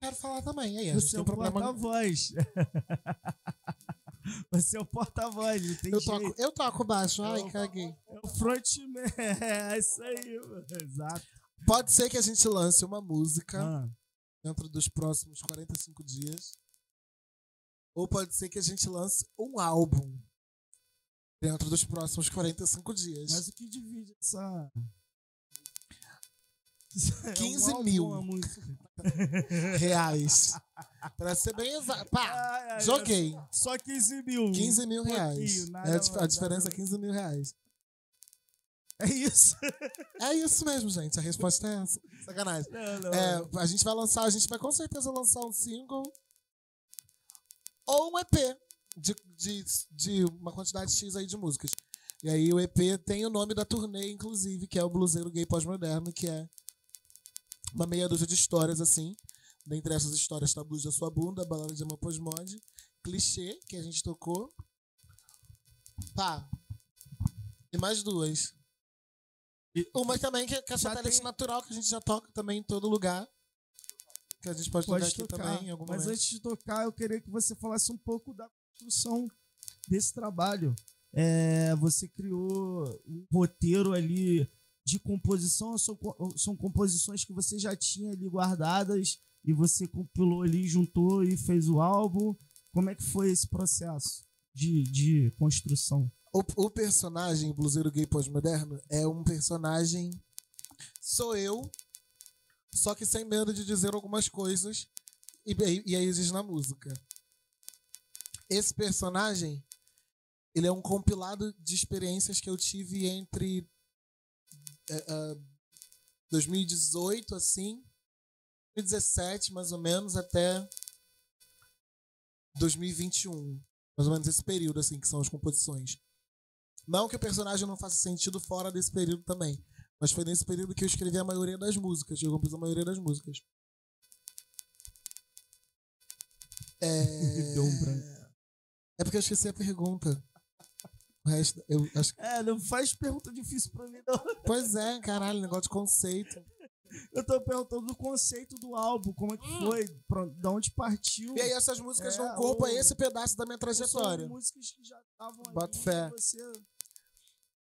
Quero falar também. Aí, a gente tem é um o problema. porta-voz. Você é o porta-voz, não tem Eu jeito. toco, eu toco baixo. Ai, Eu- caguei. É o frontman. É isso aí, mano. Exato. Pode ser que a gente lance uma música Ah, dentro dos próximos 45 dias. Ou pode ser que a gente lance um álbum dentro dos próximos 45 dias. mas o que divide essa. 15 É um mil. reais. pra ser bem exato. Pá, Ai, ai, joguei. Só 15 mil. 15 mil reais. nada É a, dif- a mais, diferença é nada 15 mil reais. É isso. É isso mesmo, gente. A resposta é essa. Sacanagem. Não, não. É, a gente vai lançar, a gente vai com certeza lançar um single ou um EP de, de, de uma quantidade X aí de músicas. E aí o EP tem o nome da turnê, inclusive, que é o Bluseiro Gay Pós-Moderno, que é uma meia dúzia de histórias, assim. Dentre essas histórias, Tabus da Sua Bunda, Balada de Amor Pós-Mod, Clichê, que a gente tocou. Pá. E mais duas. E uma também que, que é Já Satélite tem- Natural, que a gente já toca também em todo lugar. Que a gente pode, tocar Pode aqui tocar. também em algum Mas momento. antes de tocar, eu queria que você falasse um pouco da construção desse trabalho. É, você criou um roteiro ali de composição, são, são composições que você já tinha ali guardadas e você compilou ali, juntou e fez o álbum. Como é que foi esse processo de, de construção? O, o personagem, bluseiro gay pós-moderno, é um personagem. Sou eu, só que sem medo de dizer algumas coisas. E, e, e aí existe na música. Esse personagem, ele é um compilado de experiências que eu tive entre é, ah, 2018, assim, 2017, mais ou menos, até 2021. Mais ou menos esse período, assim, que são as composições. Não que o personagem não faça sentido fora desse período também. Mas foi nesse período que eu escrevi a maioria das músicas. Eu compus a maioria das músicas. É... Deu um branco. é porque eu esqueci a pergunta. O resto, eu acho que... É, não faz pergunta difícil pra mim, não. Pois é, caralho, negócio de conceito. Eu tô perguntando do conceito do álbum, como é que foi, pra, da onde partiu. E aí essas músicas É, a ou- esse pedaço da minha trajetória. São músicas que já estavam ali. Boto fé. Você...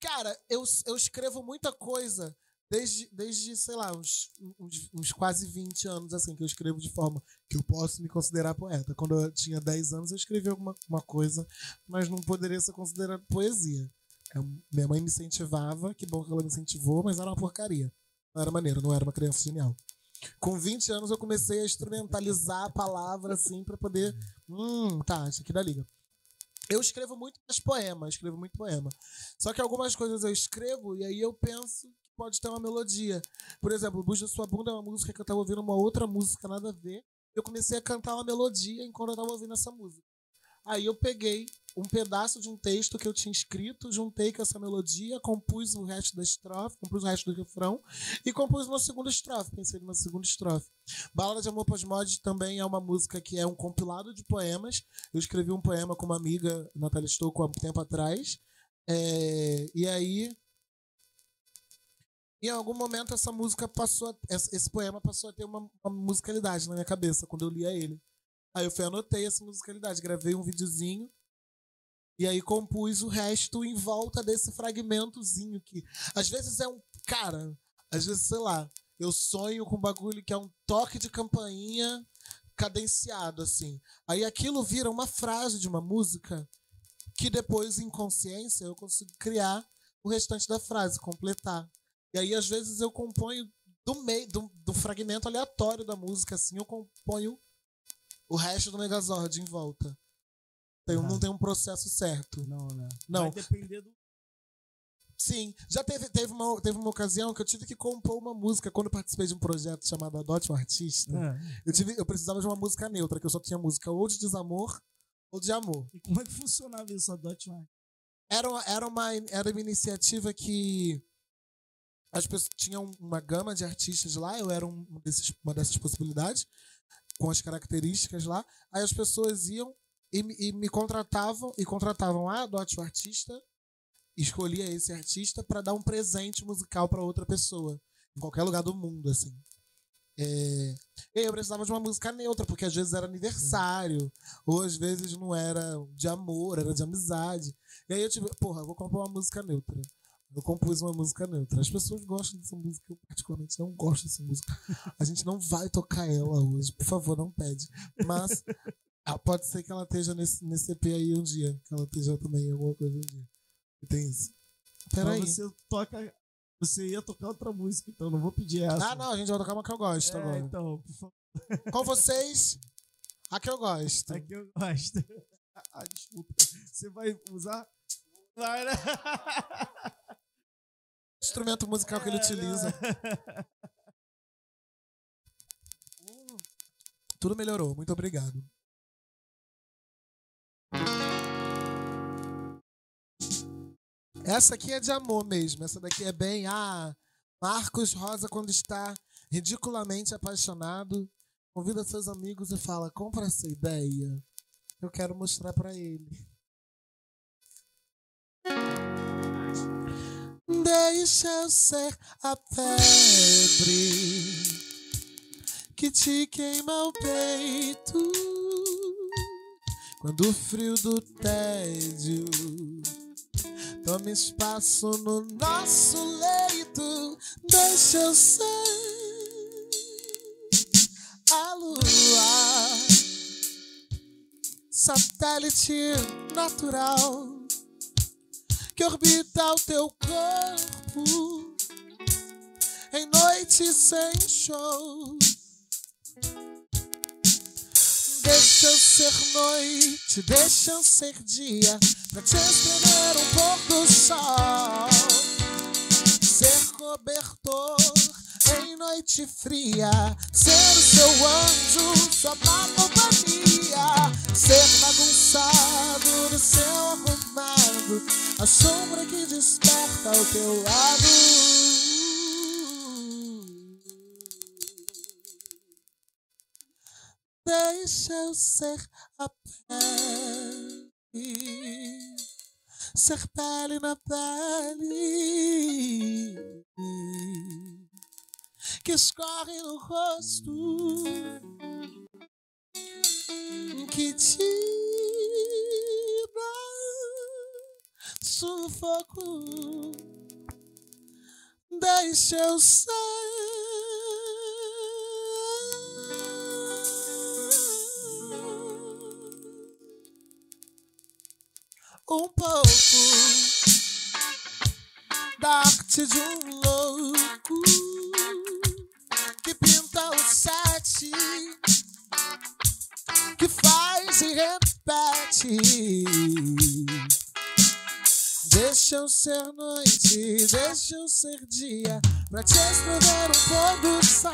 Cara, eu, eu escrevo muita coisa desde, desde sei lá, uns, uns, uns quase 20 anos, assim, que eu escrevo de forma que eu posso me considerar poeta. Quando eu tinha 10 anos, eu escrevi alguma uma coisa, mas não poderia ser considerado poesia. Eu- minha mãe me incentivava, que bom que ela me incentivou, mas era uma porcaria. Não era maneiro, não era uma criança genial. Com 20 anos eu comecei a instrumentalizar a palavra assim pra poder. Hum, tá, isso aqui dá liga. Eu escrevo muito mais poema, escrevo muito poema. Só que algumas coisas eu escrevo e aí eu penso pode ter uma melodia. Por exemplo, Buja Sua Bunda é uma música que eu tava ouvindo uma outra música, nada a ver. Eu comecei a cantar uma melodia enquanto eu tava ouvindo essa música. Aí eu peguei um pedaço de um texto que eu tinha escrito, juntei com essa melodia, compus o resto da estrofe, compus o resto do refrão e compus uma segunda estrofe. Pensei numa segunda estrofe. Balada de Amor Pós-Mod também é uma música que é um compilado de poemas. Eu escrevi um poema com uma amiga, Natália Stouco, há um tempo atrás. É, e aí, em algum momento, essa música passou, esse poema passou a ter uma, uma musicalidade na minha cabeça quando eu lia ele. Aí eu fui anotei essa musicalidade, gravei um videozinho e aí compus o resto em volta desse fragmentozinho que às vezes é um cara, às vezes sei lá, eu sonho com um bagulho que é um toque de campainha cadenciado assim. Aí aquilo vira uma frase de uma música que depois em consciência eu consigo criar o restante da frase, completar. E aí às vezes eu componho do meio do, do fragmento aleatório da música assim, eu componho o resto do Megazord em volta. Tem, Ah. Não tem um processo certo. Não, né? Não. Vai depender do. Sim, já teve, teve, uma, teve uma ocasião que eu tive que compor uma música quando eu participei de um projeto chamado Adote um Artista. É. Eu, tive, eu precisava de uma música neutra, que eu só tinha música ou de desamor ou de amor. E como é que funcionava isso, a Dot Mark? Era uma, era uma, era uma iniciativa que as pessoas tinham uma gama de artistas lá, eu era um desses, uma dessas possibilidades, com as características lá. Aí as pessoas iam e, e me contratavam, e contratavam a Adote o Artista, escolhia esse artista para dar um presente musical para outra pessoa, em qualquer lugar do mundo, assim. É, eu precisava de uma música neutra, porque às vezes era aniversário, ou às vezes não era de amor, era de amizade. E aí eu tive, porra, vou compor uma música neutra. Eu compus uma música neutra. As pessoas gostam dessa música, eu particularmente não gosto dessa música. A gente não vai tocar ela hoje, por favor, não pede. Mas ah, pode ser que ela esteja nesse, nesse EP aí um dia, que ela esteja também em alguma coisa um dia. E tem isso. Peraí. Mas você toca. Você ia tocar outra música, então não vou pedir essa. Ah, não, a gente vai tocar uma que eu gosto É, agora. então, por favor. Com vocês, a que eu gosto. É que eu gosto. Ah, desculpa. Você vai usar. Vai, né? Instrumento musical que ele utiliza. Tudo melhorou, muito obrigado. Essa aqui é de amor mesmo. Essa daqui é bem. Ah, Marcos Rosa, quando está ridiculamente apaixonado, convida seus amigos e fala: compra essa ideia. Eu quero mostrar pra ele. Deixa eu ser a febre que te queima o peito quando o frio do tédio toma espaço no nosso leito. Deixa eu ser a lua, satélite natural que orbita o teu corpo em noite sem show. Deixa eu ser noite, deixa eu ser dia, pra te escrever um pôr do sol. Ser cobertor em noite fria, ser o seu anjo, sua má companhia, ser bagunçado no seu a sombra que desperta ao teu lado. Deixa eu ser a pele, ser pele na pele que escorre no rosto, que tira sufoco. Deixa eu ser um pouco da arte de um louco que pinta o sete, que faz e repete. Deixa eu ser noite, deixa eu ser dia, pra te escrever um pôr do sol.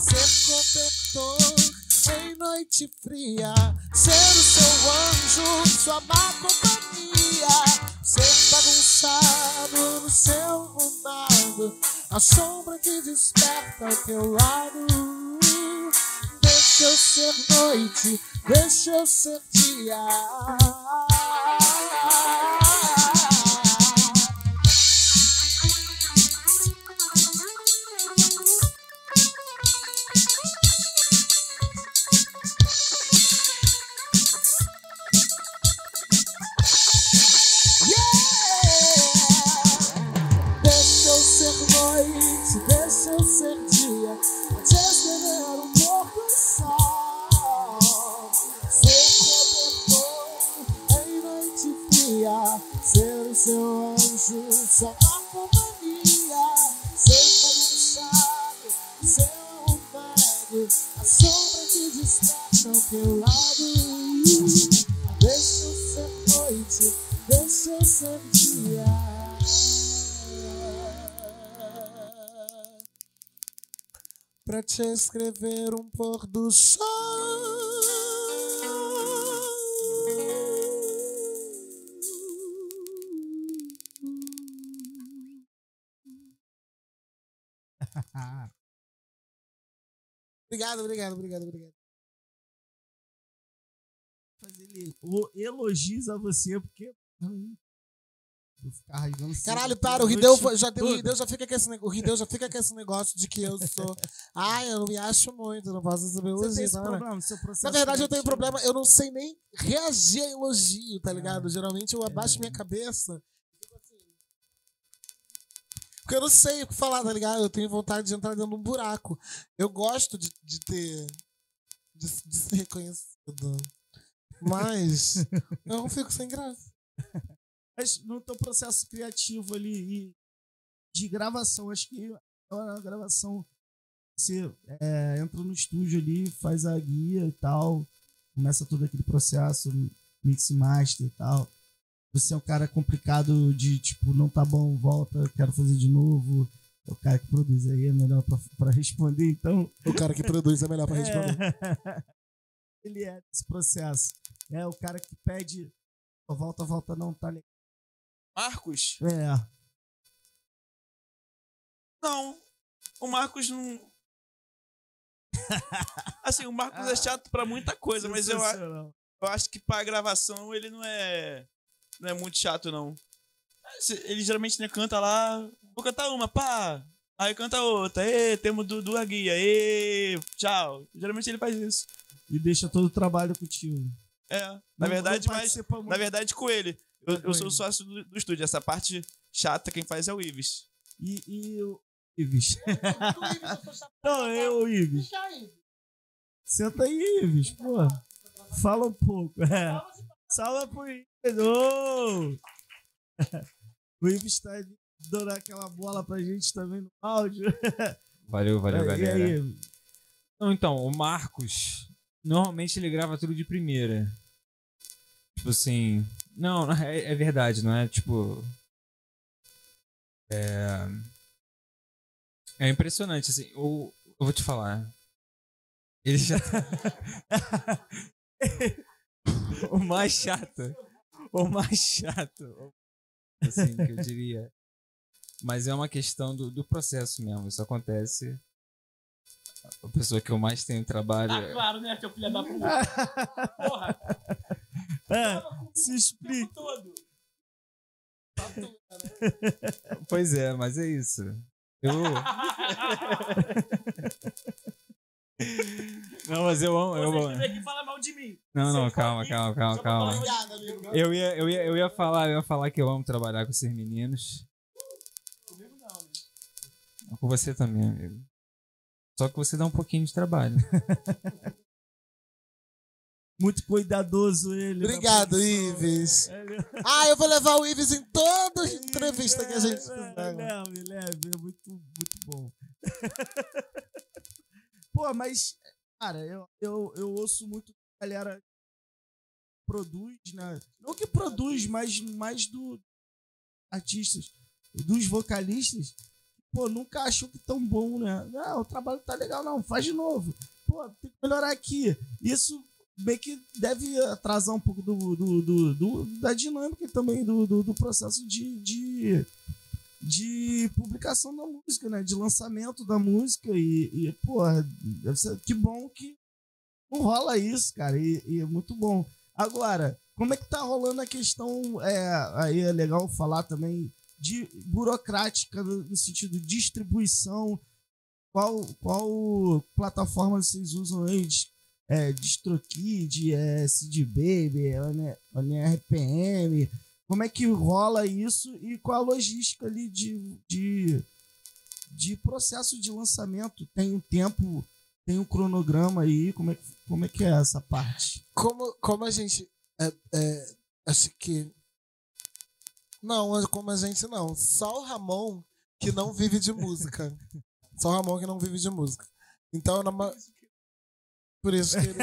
Ser cobertor em noite fria, ser o seu anjo, sua má companhia, ser bagunçado no seu arrumado, a sombra que desperta ao teu lado. Deixa eu ser noite, deixa eu ser dia. Te escrever um pôr do sol. Obrigado, obrigado, obrigado, obrigado. Mas ele elogios a você porque Eu ficar Caralho, para, o Rideu já, o. Rideu já fica com esse, nego- o Rideu já fica com esse negócio de que eu sou. Ai, eu não me acho muito, eu não posso receber Você tem elogio. esse né? problema, seu processo Na verdade, eu tenho criativo. problema, eu não sei nem reagir a elogio, É. tá ligado? Geralmente eu abaixo minha cabeça. Porque eu não sei o que falar, tá ligado? Eu tenho vontade de entrar dentro de um buraco. Eu gosto de, de ter. De, de ser reconhecido. Mas eu não fico sem graça. Mas no teu processo criativo ali e de gravação, acho que na gravação você é, entra no estúdio ali, faz a guia e tal, começa todo aquele processo, mix master e tal. Você é um cara complicado de tipo, não tá bom, volta, quero fazer de novo. É o cara que produz aí, é melhor pra, pra responder, então. O cara que produz é melhor pra responder. É. Ele é desse processo. É o cara que pede, "Ó, volta, volta, não, tá legal. Marcos? É. Não. O Marcos não. Assim, o Marcos é chato pra muita coisa, mas eu, eu acho que pra gravação ele não é. Não é muito chato, não. Ele geralmente né, canta lá. Vou cantar uma, pá! Aí canta outra. Ê, temos do, do guia. Ê, tchau. Geralmente ele faz isso. E deixa todo o trabalho contigo. É. Na Não- verdade, mas. Na verdade, com ele. Eu, eu sou sócio do, do estúdio. Essa parte chata quem faz é o Ives. E, e o Ives? Não, eu, o Ives. Senta aí, Ives, pô. Fala um pouco. É. Salva pro Ives. Ô! O Ives tá dando aquela bola pra gente também no áudio. Valeu, valeu, galera. aí? Não, então, o Marcos, normalmente ele grava tudo de primeira. Tipo assim. Não, é, é verdade, não é? Tipo. É. É impressionante, assim. O, eu vou te falar. Ele já. o mais chato. O mais chato. Assim, que eu diria. Mas é uma questão do, do processo mesmo. Isso acontece. A pessoa que eu mais tenho trabalho. Tá claro, né, seu filho da puta? Porra, É, se explica. todo. Pois é, mas é isso. Eu. Não, mas eu amo. Eu amo. vêm aqui falar mal de mim. Não, não, calma, calma, calma, pra calma. mim. Eu ia, eu, ia, eu ia falar, eu ia falar que eu amo trabalhar com esses meninos. Com você também, amigo. Só que você dá um pouquinho de trabalho. Muito cuidadoso ele. na Obrigado. Ives. Ele- Ah, eu vou levar o Ives em toda entrevista que a gente É, fizer. Leve, leve, é muito, muito bom. Pô, mas, cara, eu, eu, eu ouço muito a galera que produz, né? Não que produz, mas mais do artistas, dos vocalistas. Pô, nunca achou que tão bom, né? Não, o trabalho tá legal, não, faz de novo. Pô, tem que melhorar aqui. Isso meio que deve atrasar um pouco do, do, do- do- da dinâmica também do, do, processo de, de, de publicação da música, né? De lançamento da música. E, e porra, ser, que bom que não rola isso, cara. E, e é muito bom. Agora, como é que tá rolando a questão? É, aí é legal falar também de burocrática no sentido de distribuição. Qual, qual plataforma vocês usam aí? É, DistroKid, é, CD Baby, é, ONRPM. Como é que rola isso e qual a logística ali de, de, de processo de lançamento? Tem um tempo, tem um cronograma aí? Como é, que- como é que é essa parte? Como, como a gente. É, é, acho que. Não, como a gente não. Só o Ramon que não vive de música. Só o Ramon que não vive de música. Então, na ma- por isso que ele.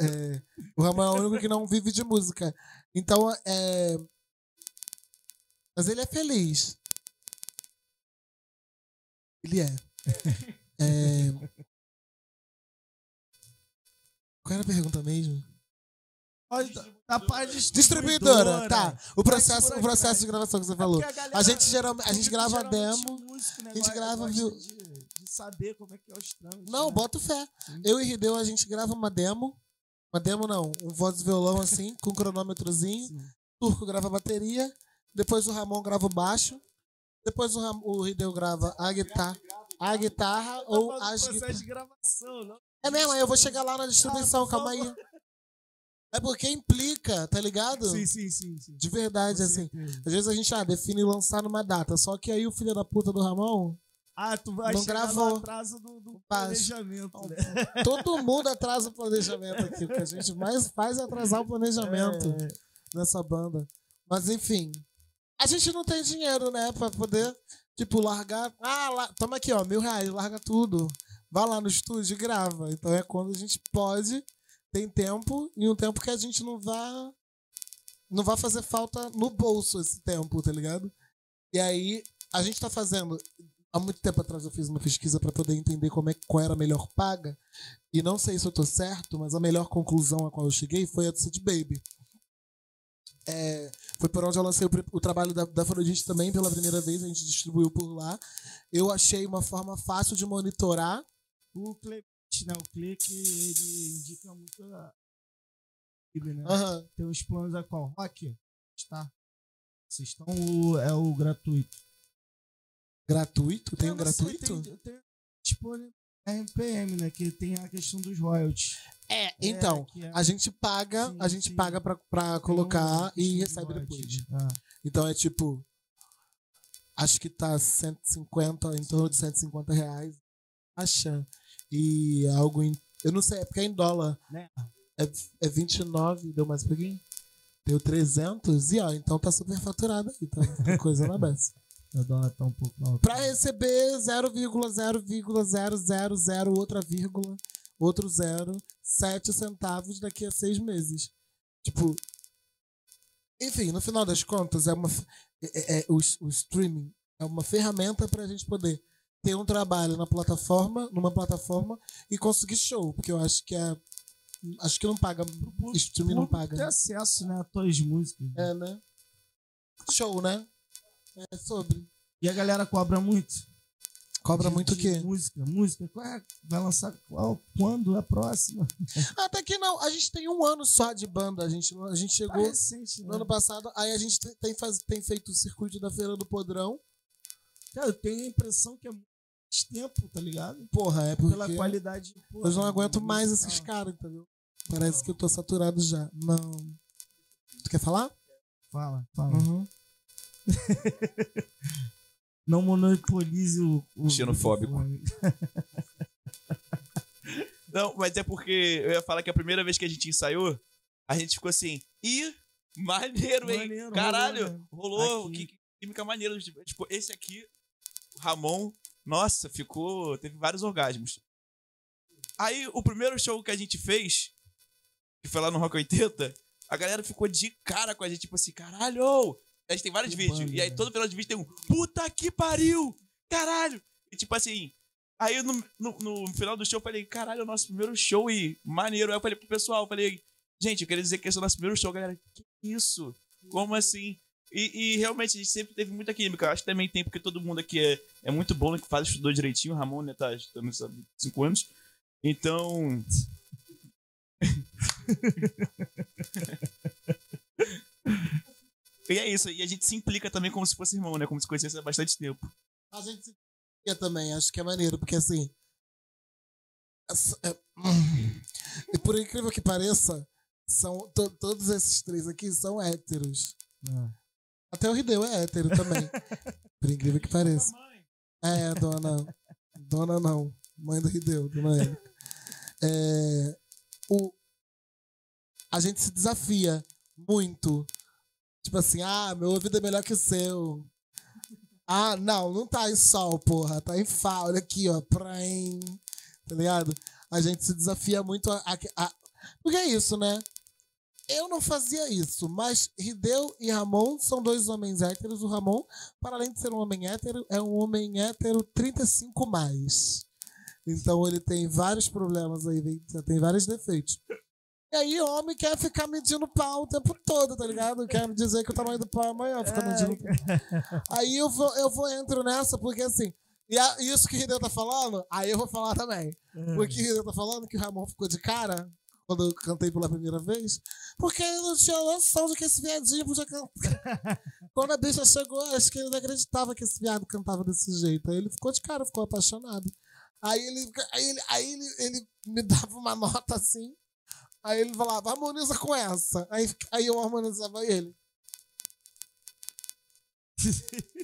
É, o Ramon é o único que não vive de música. Então, é. Mas ele é feliz. Ele é. É, Qual era a pergunta mesmo? Pode- A parte Distribuidora, tá. O processo, o processo de gravação que você É falou. porque galera- A gente geralmente, a gente grava demo. músico, né, a gente grava, viu? De, de saber como é que é os trâmites. Não, né? bota fé. Eu e Rideu, a gente grava uma demo. Uma demo não, um voz e violão assim, com um cronômetrozinho. Sim. Turco grava a bateria. Depois o Ramon grava o baixo. Depois o, Ram, o Hideo grava a guitarra, a guitarra ou Tá fazendo as processo guitarras. de gravação, não? É mesmo, aí eu vou chegar lá na distribuição, calma aí. É porque implica, tá ligado? Sim, sim, sim. sim. De verdade, Com assim. certeza. Às vezes a gente ah, define lançar numa data, só que aí o filho da puta do Ramon, Ah, tu vai Não chegar gravou. no atraso do, do planejamento, né? todo mundo atrasa o planejamento aqui. O que a gente mais faz é atrasar o planejamento É, nessa banda. Mas enfim, a gente não tem dinheiro, né, pra poder, tipo, largar. Ah, lá, toma aqui, ó, mil reais, larga tudo. Vai lá no estúdio e grava. Então é quando a gente pode, tem tempo, e um tempo que a gente não vá. Não vai fazer falta no bolso esse tempo, tá ligado? E aí, a gente tá fazendo. Há muito tempo atrás eu fiz uma pesquisa para poder entender como é, qual era a melhor paga. E não sei se eu tô certo, mas a melhor conclusão a qual eu cheguei foi a do Sid Baby. É, foi por onde eu lancei o, o trabalho da, da também pela primeira vez, a gente distribuiu por lá. Eu achei uma forma fácil de monitorar. O Né? O Clique, ele indica muito a. né? Aham. Tem os planos da qual? Rock? Tá. Vocês estão. O, é o gratuito. Gratuito? Tem É, um gratuito? Tem, tem disponível RPM, né? Que tem a questão dos royalties. É, então. É, que é- A gente paga, Sim, a gente sim. paga pra, pra colocar uma e recebe de depois. Ah. Então é tipo. Acho que tá 150, em torno de 150 reais. Acha. E é algo em. Eu não sei, é porque é em dólar. Né? É, é 29, deu mais um pouquinho? Deu 300 e ó, então tá super faturado aí, tá Tem coisa na beça. O dólar tá um pouco alto. Pra receber 0,0,000 outra vírgula, outro zero, 7 centavos daqui a seis meses. Tipo. Enfim, no final das contas, é uma, f- é, é- o, o streaming é uma ferramenta pra gente poder ter um trabalho na plataforma, numa plataforma e conseguir show, porque eu acho que é. Acho que não paga. Streaming não paga. Ter né? acesso, né? A tuas músicas. É, né? Show, né? É sobre. E a galera cobra muito. Cobra De- muito o quê? Música, música. Qual é? Vai lançar qual? Quando? A próxima? Até que não, a gente tem um ano só de banda. A gente, a gente Tá chegou recente, né? no ano passado, aí a gente tem, tem, faz, tem feito o circuito da Feira do Podrão. Cara, eu tenho a impressão que é muito tempo, tá ligado? Porra, é porque Pela qualidade. porra, eu não aguento mais esses caras, entendeu? Parece que eu tô saturado já. Não. Tu quer falar? Fala, fala. Uhum. Não monopolize o. o Xenofóbico. Não, mas é porque eu ia falar que a primeira vez que a gente ensaiou, a gente ficou assim, ih, maneiro, hein? Maneiro, Caralho, rolou, né? rolou, Aqui. que, química maneira. Tipo, tipo, esse aqui, o Ramon, nossa, ficou. Teve vários orgasmos. Aí, o primeiro show que a gente fez, que foi lá no Rock 80, a galera ficou de cara com a gente, tipo assim, caralho! A gente tem vários Que vídeos, banda, e aí né? todo final de vídeo tem um puta que pariu! Caralho! E tipo assim, aí no, no, no final do show eu falei, caralho, é o nosso primeiro show e maneiro. Aí eu falei pro pessoal, eu falei, gente, eu queria dizer que esse é o nosso primeiro show, galera. Que isso? Como assim? E, e realmente a gente sempre teve muita química. Acho que também tem, porque todo mundo aqui é, é muito bom, né, que faz, estudou direitinho. O Ramon, né, tá estudando há 5 anos. Então. e é isso. E a gente se implica também como se fosse irmão, né? Como se conhecesse há bastante tempo. A gente se eu também, acho que é maneiro, porque assim. é, e por incrível que pareça, são, to- todos esses três aqui são héteros. Ah. Até o Rideu é hétero também. por incrível que pareça. É, dona. Dona não. Mãe do Rideu, dona Érica. É, o, a gente se desafia muito. Tipo assim, ah, meu ouvido é melhor que o seu. Ah, não, não tá em sol, porra. Tá em Fá. Olha aqui, ó. Praim. Tá ligado? A gente se desafia muito a, a- a- Porque é isso, né? Eu não fazia isso, mas Rideu e Ramon são dois homens héteros. O Ramon, para além de ser um homem hétero, é um homem hétero 35 mais. Então ele tem vários problemas aí, tem- vários defeitos. E aí, homem quer ficar medindo pau o tempo todo, tá ligado? Quer dizer que o tamanho do pau é maior, fica medindo pau. Aí eu vou, eu vou entro nessa, porque assim, e a- isso que o Rideu tá falando, aí eu vou falar também. Porque o Rideu tá falando que o Ramon ficou de cara quando eu cantei pela primeira vez, porque eu não tinha noção de que esse viadinho podia cantar. quando a bicha chegou, acho que ele não acreditava que esse viado cantava desse jeito. Aí ele ficou de cara, ficou apaixonado. Aí ele, aí ele, aí ele, ele me dava uma nota assim. Aí ele falava, harmoniza com essa. Aí, aí eu harmonizava ele.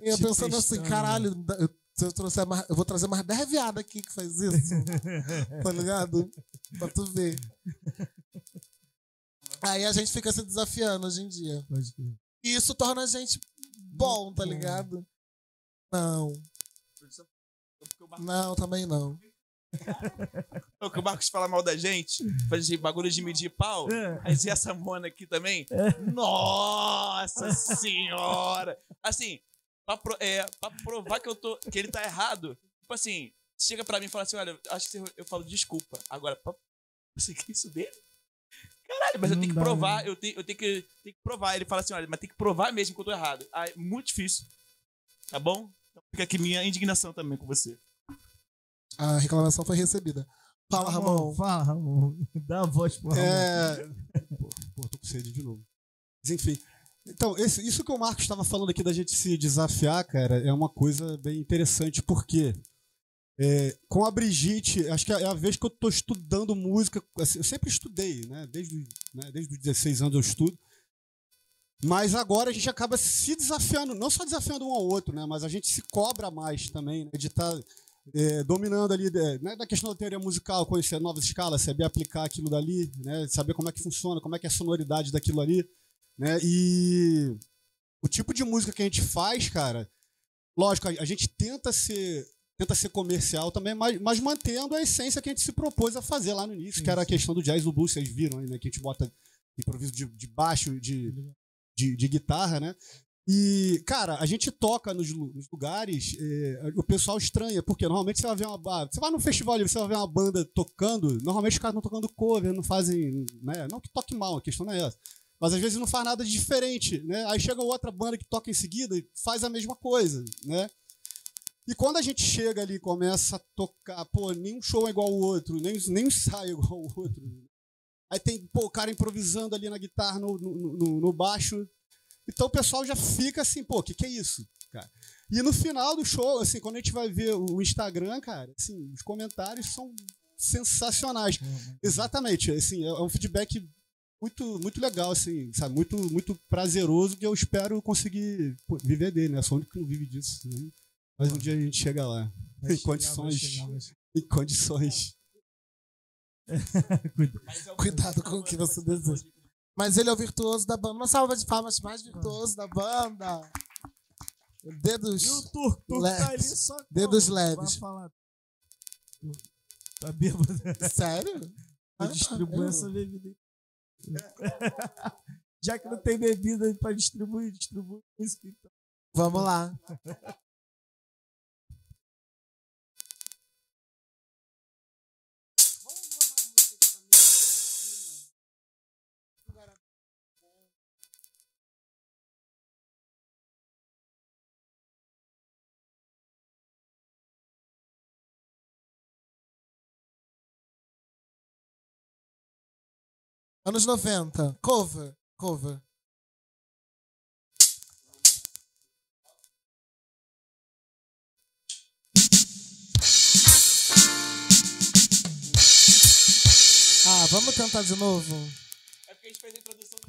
E eu pensando assim, testando. caralho, eu, se eu, trouxer mais, eu vou trazer mais 10 viadas aqui que faz isso. tá ligado? Pra tu ver. Aí a gente fica se desafiando hoje em dia. Pode crer. E isso torna a gente bom, tá ligado? Não, não, também não. O que o Marcos fala mal da gente, faz bagulho de medir pau. É. Aí se essa mona aqui também. Nossa senhora! Assim, pra, pro- é, pra provar que, eu tô, que ele tá errado, tipo assim, chega pra mim e fala assim: olha, acho que você- eu falo desculpa. Agora, pra, você quer isso dele? Caralho, mas eu Não tenho que provar, né? eu tenho, eu tenho que, tenho que provar. Ele fala assim: olha, mas tem que provar mesmo que eu tô errado. Ah, é muito difícil. Tá bom? Então fica aqui minha indignação também com você. A reclamação foi recebida. Fala, Ramon. Fala, Ramon. Dá a voz pro Ramon. É. Pô, pô, tô com sede de novo. Mas enfim. Então, esse- isso que o Marcos estava falando aqui da gente se desafiar, cara, é uma coisa bem interessante, porque é, com a Brigitte, acho que é a vez que eu tô estudando música. assim, eu sempre estudei, né? Desde, né, desde os 16 anos eu estudo. Mas agora a gente acaba se desafiando, não só desafiando um ao outro, né? Mas a gente se cobra mais também, né? De estar dominando ali, é, né, da questão da teoria musical, conhecer novas escalas, saber aplicar aquilo dali, né? Saber como é que funciona, como é que é a sonoridade daquilo ali, né? E o tipo de música que a gente faz, cara, lógico, a, gente tenta ser tenta ser comercial também, mas, mas mantendo a essência que a gente se propôs a fazer lá no início, que era a questão do jazz do blues, vocês viram aí, né? Que a gente bota improviso de, de baixo, de, de, de guitarra, né? E, cara, a gente toca nos, nos lugares, eh, o pessoal estranha, porque normalmente você vai ver uma Você vai num festival e você vai ver uma banda tocando, normalmente os caras estão tocando cover, não fazem. Né? Não que toque mal, a questão não é essa. Mas às vezes não faz nada de diferente, né? Aí chega outra banda que toca em seguida e faz a mesma coisa, né? E quando a gente chega ali e começa a tocar, pô, nenhum show é igual ao outro, nem, nem um ensaio é igual ao outro. Aí tem, pô, o cara improvisando ali na guitarra, no, no, no- baixo. Então o pessoal já fica assim, pô, o que, que é isso, cara? E no final do show, assim, quando a gente vai ver o Instagram, cara, assim, os comentários são sensacionais. Exatamente, assim, é um feedback muito, muito legal, assim, sabe? Muito, muito prazeroso que eu espero conseguir pô, viver dele, né? Sou o único que não vive disso. Né? Mas um dia a gente chega lá. Vai em chegar, condições. vai chegar, vai chegar. Em condições. Cuidado com o que você deseja. Mas ele é o virtuoso da banda. Uma salva de palmas mais virtuoso da banda. Dedos. E o Turco, Turco tá ali só. Dedos leves. falar. Tá bêbado. Sério? Eu Ah, distribuo eu- essa bebida. Já que não tem bebida pra distribuir, distribui música então. Vamos lá. Anos 90. Cover. Cover. Ah, vamos tentar de novo. É porque a gente fez a introdução do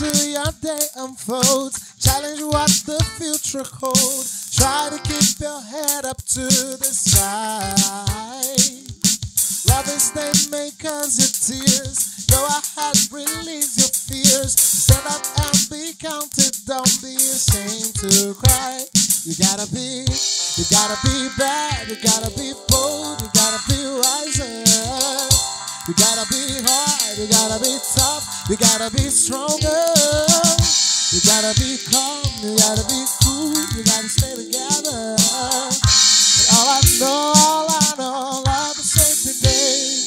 To your day unfold. Challenge what the future holds. Try to keep your head up to the sky. Love is may cause you tears. Go ahead, release your fears. Stand up and be counted. Don't be ashamed to cry. You gotta be, you gotta be bad. You gotta be bold. You gotta be wiser. You gotta be hard, you gotta be tough, you gotta be stronger. You gotta be calm, you gotta be cool, you gotta stay together. But all I know, all I know, all I can say today.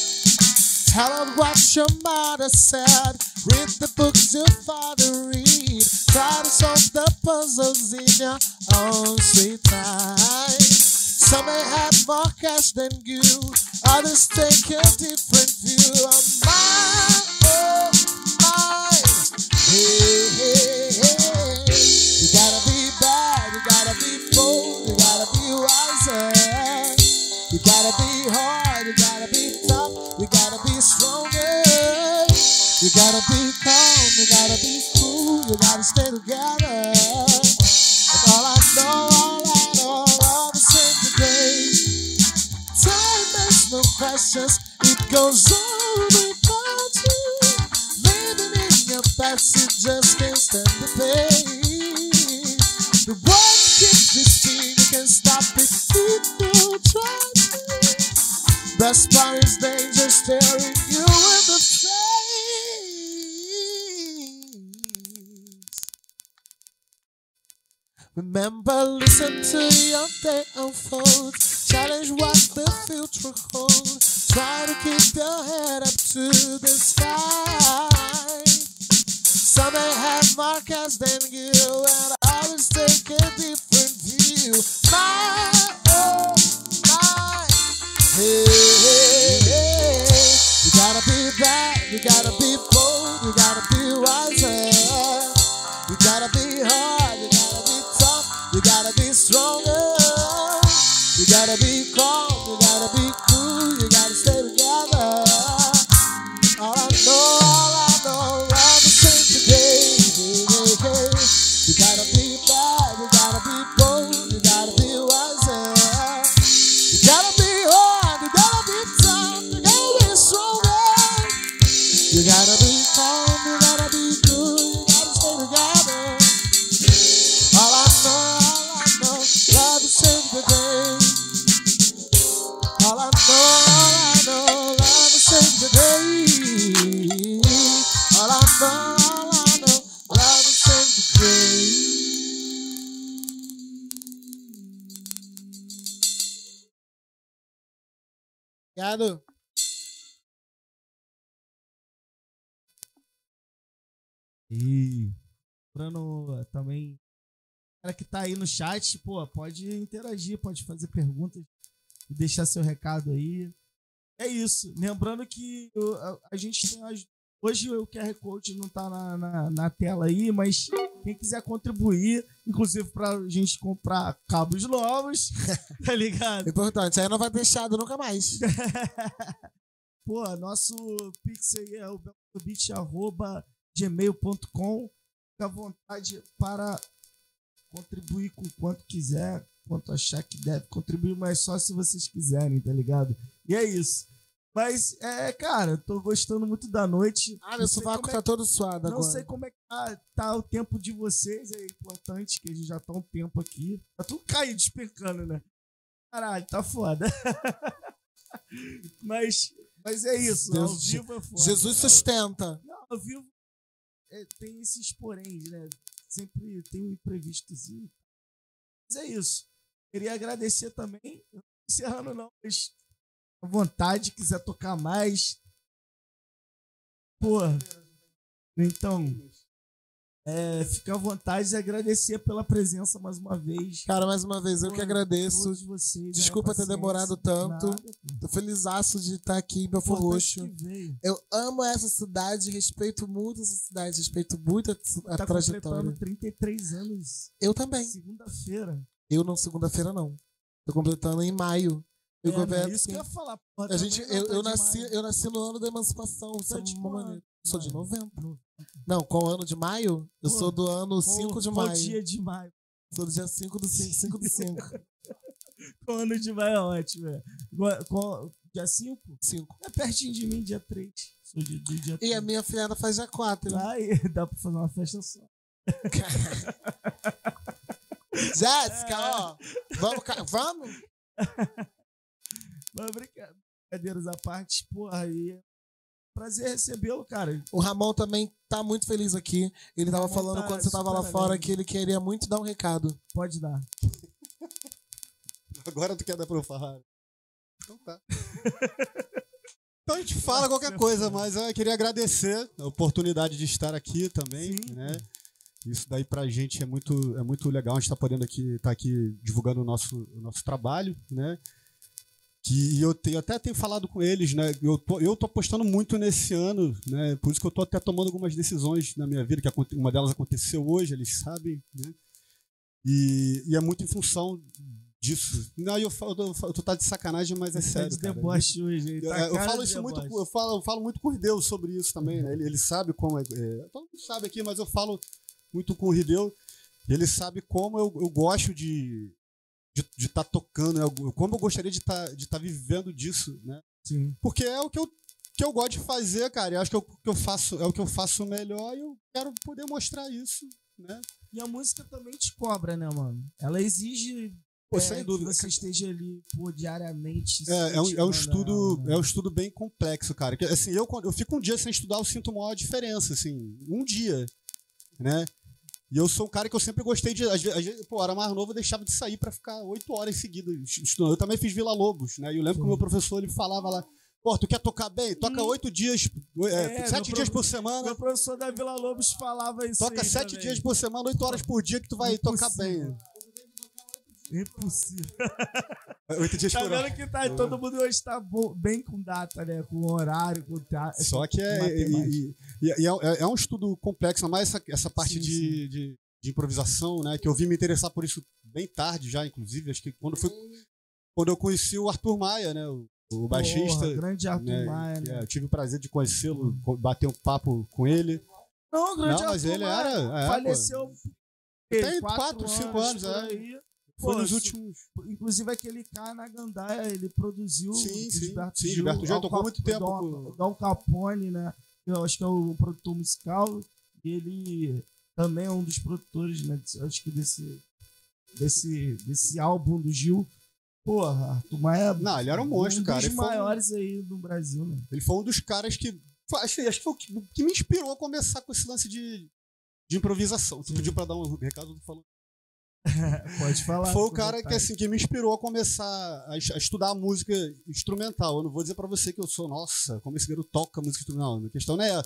Tell them what your mother said. Read the books your father read. Try to solve the puzzles in your own sweet time. Some may have more cash than you, others take a different view of hey, hey. You gotta be bad, you gotta be bold, you gotta be wiser. You gotta be hard, you gotta be tough, you gotta be stronger. You gotta be calm, you gotta be cool, you gotta stay together. And all I know, questions, it goes on without you. Living in your past, it just can't stand the pain. The world keeps twisting, you can't stop it if you try to. Best part is danger staring you in the face. Remember, listen to your day unfold. Challenge what the future holds. Try to keep your head up to the sky. Some may have markers than you, and others take a different view. My, oh, my. Hey. Aí no chat, pô, pode interagir, pode fazer perguntas e deixar seu recado aí. É isso. Lembrando que eu- a, a gente tem as. Hoje o QR Code não tá na, na, na tela aí, mas quem quiser contribuir, inclusive pra gente comprar cabos novos, tá ligado? Importante, aí não vai deixado nunca mais. Pô, nosso pix aí é o belobit.gmail.com. Fica à vontade para contribuir com quanto quiser, quanto achar que deve contribuir, mas só se vocês quiserem, tá ligado? E é isso. Mas, é, cara, tô gostando muito da noite. Ah, Não meu sovaco é tá todo suado não agora. sei como é que tá, tá o tempo de vocês, é importante que a gente já tá um tempo aqui. Tá tudo caído, despencando, né? Caralho, tá foda. mas, mas é isso, Deus- ao vivo é foda. Jesus sustenta. Não, ao vivo é, tem esses poréns, né? Sempre tem um imprevistozinho. Mas é isso. Queria agradecer também, não encerrando não, mas à vontade, quiser tocar mais. Porra. Então, é, fica à vontade e agradecer pela presença mais uma vez. Cara, mais uma vez, eu que agradeço. Todos vocês, Desculpa a ter demorado tanto. Nada. Tô felizaço de estar aqui em Belfor Roxo. Eu amo essa cidade, respeito muito essa cidade, respeito muito a, a Tá trajetória. completando 33 anos. Eu também. Segunda-feira. Eu não segunda-feira, não. Tô completando em maio. Eu É, né? Isso que eu ia falar. porra, A gente, também eu, tá eu, nasci, eu nasci no ano da emancipação. Isso é de uma quando? Sou de. 90. Não, qual ano de maio? Eu sou do ano Qual- 5 de qual maio. dia de maio? Sou do dia 5 do 5, 5 do 5. Qual ano de maio é ótimo, é. Qual- qual- dia 5? 5. É pertinho de mim, dia 3. Sou de, do dia 3. E a minha filhada faz dia 4. Aí dá pra fazer uma festa só. Jéssica, ó. Vamos, vamos? Mas brinca- brincadeiras à parte, porra, aí prazer recebê-lo, cara. O Ramon também tá muito feliz aqui. Ele tava Ramon falando tá quando você tava lá fora que ele queria muito dar um recado. Pode dar. Agora tu quer dar pra eu falar? Então tá. Então a gente fala qualquer coisa, mas eu queria agradecer a oportunidade de estar aqui também, Sim. né? Isso daí pra gente é muito, é muito legal, a gente tá podendo aqui, tá aqui divulgando o nosso, o nosso trabalho, né? Que eu, tenho, até tenho falado com eles, né? Eu tô, eu tô apostando muito nesse ano, né? Por isso que eu tô até tomando algumas decisões na minha vida, que uma delas aconteceu hoje, eles sabem, né? E, e é muito em função disso. Não, eu falo, eu falo- tu tá de sacanagem, mas é Tá sério, de cara. deboche hoje. Eu, Tá eu falo isso muito, eu falo, eu falo muito com o Rideu sobre isso também, né? Ele, ele sabe como é, é, Todo mundo sabe aqui, mas eu falo muito com o Rideu. Ele sabe como eu, eu gosto de de estar tocando, né? Como eu gostaria de estar de tá vivendo disso, né? Sim. Porque é o que eu, que eu gosto de fazer, cara. Eu acho que, eu, que eu faço, é o que eu faço melhor e eu quero poder mostrar isso, né? E a música também te cobra, né, mano? Ela exige Pô, é, sem dúvida. que você esteja ali pô, diariamente. É, é, um, é um se estudo, é né? um estudo bem complexo, cara. Assim, eu, eu fico um dia sem estudar, eu sinto maior diferença, assim, um dia, né? E eu sou um cara que eu sempre gostei de, às vezes, pô, era mais novo, eu deixava de sair pra ficar oito horas seguidas estudando. Eu também fiz Vila Lobos, né? E eu lembro que o meu professor, ele falava lá, pô, tu quer tocar bem? Toca oito dias, é, Hum. É, sete dias por semana, Meu professor da Vila Lobos falava isso. toca sete dias por semana, oito horas por dia que tu vai tocar bem. Impossível. Oito dias Tá por vendo que tá, todo mundo hoje tá bo- bem com data, né? Com horário, com teatro. Só que é, e, e- e- e é, é um estudo complexo, mas essa, essa parte Sim, de, de, de improvisação, né? Que eu vim me interessar por isso bem tarde já, inclusive. Acho que quando, foi, quando eu conheci o Arthur Maia, né? O, o baixista. Porra, grande Arthur né, Maia, né? é, eu tive o prazer de conhecê-lo, co- bater um papo com ele. Não, grande Não, mas Arthur ele Maia. era. é, Faleceu. Tem quatro, cinco anos, por é. Foi Pô, nos últimos. Inclusive aquele cara na Gandaia, ele produziu Sim, o sim, Gilberto sim, Gil, Gilberto Gil Al tocou Cap- muito tempo com- Dom Capone, né? Eu acho que é o produtor musical. E ele também é um dos produtores, né? Acho que desse, desse, desse álbum do Gil. Porra, Arthur Maia. Não, ele era um monstro, um cara. dos Ele foi um- maiores aí do Brasil, né? Ele foi um dos caras que. Acho, que- acho que foi o que, que me inspirou a começar com esse lance de, de improvisação. Tu Sim. pediu pra dar um recado, tô falando. Pode falar. Foi o cara que, assim, que me inspirou a começar a, a estudar música instrumental. Eu não vou dizer pra você que eu sou, nossa, como esse garoto toca música instrumental. Não, a questão não é.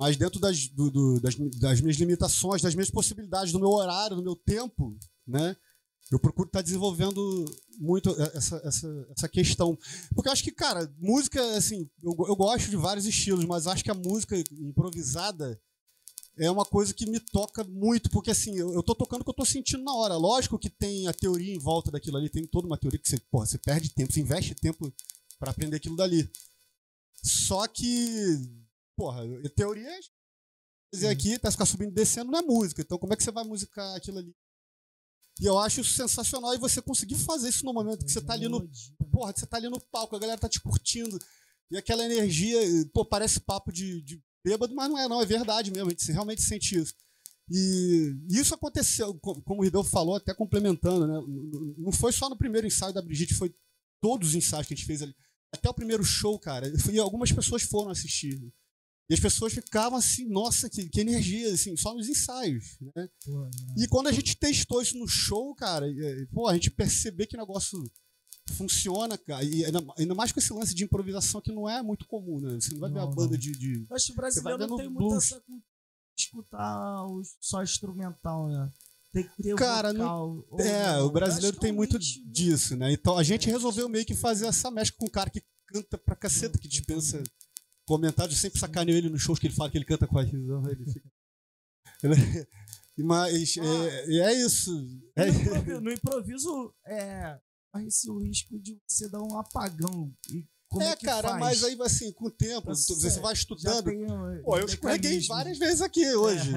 Mas dentro das, do- do- das, das minhas limitações, das minhas possibilidades, do meu horário, do meu tempo, né? Eu procuro estar desenvolvendo muito essa, essa, essa questão. Porque eu acho que, cara, música, assim, eu, eu gosto de vários estilos, mas acho que a música improvisada é uma coisa que me toca muito, porque assim, eu, eu tô tocando o que eu tô sentindo na hora. Lógico que tem a teoria em volta daquilo ali, tem toda uma teoria que você, porra, você perde tempo, você investe tempo pra aprender aquilo dali. Só que, porra, teoria é dizer aqui, tá ficar subindo e descendo não é música. Então, como é que você vai musicar aquilo ali? E eu acho isso sensacional e você conseguir fazer isso no momento que você tá ali no porra, que você tá ali no palco, a galera tá te curtindo. E aquela energia, pô, parece papo de, de bêbado, mas não é, não, é verdade mesmo, a gente realmente sente isso. E isso aconteceu, co- como o Rideu falou, até complementando, né? Não foi só no primeiro ensaio da Brigitte, foi todos os ensaios que a gente fez ali. Até o primeiro show, cara, e algumas pessoas foram assistir. E as pessoas ficavam assim, nossa, que, que energia, assim, só nos ensaios, né? Pô, E quando a gente testou isso no show, cara, é, pô, a gente percebeu que o negócio funciona, cara. E ainda, ainda mais com esse lance de improvisação que não é muito comum, né? Você não vai ver Não, uma banda não. de. de- Eu acho que o vai brasileiro vendo não tem muito blues. essa cultura de escutar o só instrumental, né? Tem que ter Cara, vocal. ou É, não. o brasileiro tem é um muito né? disso, né? Então a gente resolveu meio que fazer essa mescla com um cara que canta pra caceta, que dispensa comentários. Eu sempre sacaneio ele nos shows que ele fala que ele canta com a risão. Ele fica. Mas é, é isso. É, No improviso, no improviso é, esse o risco de você dar um apagão. E como é, é, cara, faz? mas aí assim, com o tempo, Você- você vai estudando. tem Pô, eu escorreguei várias vezes aqui hoje.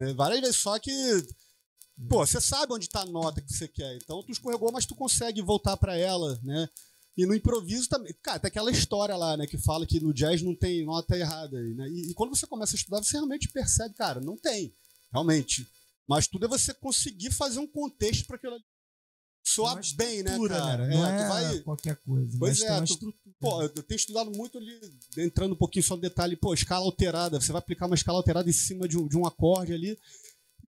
É, várias vezes, só que. Pô, você sabe onde tá a nota que você quer. Então tu escorregou, mas tu consegue voltar pra ela, né? E no improviso também. Cara, tem aquela história lá, né? Que fala que no jazz não tem nota errada. Né? E, e quando você começa a estudar, você realmente percebe, cara, não tem. Realmente. Mas tudo é você conseguir fazer um contexto para aquilo ali. Soar bem, né, cara? Não É, é, tu vai. qualquer coisa. Pois mas é, tu-. Pô, eu tenho estudado muito ali, entrando um pouquinho só no detalhe, pô, escala alterada. Você vai aplicar uma escala alterada em cima de um, de um acorde ali.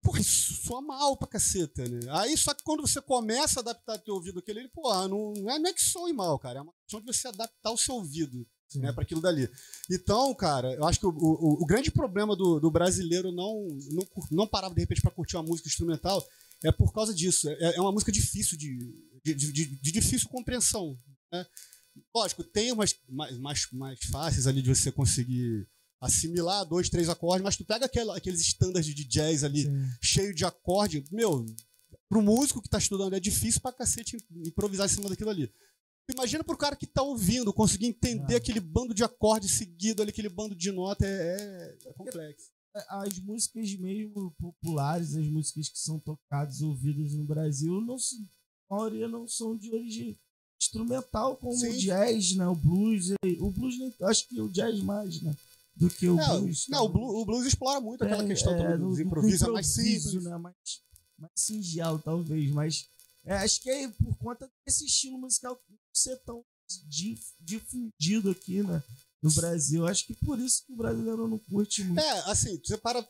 Pô, isso soa mal pra caceta, né? Aí, só que quando você começa a adaptar teu ouvido àquele, ele, pô, não, não, é, não é que soe mal, cara. É uma questão de você adaptar o seu ouvido Sim. né, para aquilo dali. Então, cara, eu acho que o, o, o grande problema do, do brasileiro não, não, não parar de repente para curtir uma música instrumental é por causa disso. É, é uma música difícil de, de, de- de- difícil compreensão. Né? Lógico, tem umas mais, mais, mais fáceis ali de você conseguir assimilar dois, três acordes, mas tu pega aquela- aqueles standards de jazz ali, Sim. cheio de acorde, meu, pro músico que tá estudando é difícil pra cacete improvisar em cima daquilo ali. Imagina pro cara que tá ouvindo, conseguir entender Ah. aquele bando de acorde seguido ali, aquele bando de nota, é, é- é complexo. As músicas mesmo populares, as músicas que são tocadas e ouvidas no Brasil, não a maioria não são de origem instrumental, como Sim. o jazz, né? O blues. e- O blues, acho que o jazz mais, né? Do que o É, blues. não, o, blues, o blues explora muito aquela É, questão é, do- dos do improvisos, é mais simples. Né? Mais, mais singelo, talvez. Mas é, acho que é por conta desse estilo musical não ser tão dif- difundido aqui, né? No Brasil. Acho que por isso que o brasileiro não curte muito. É, assim, você para.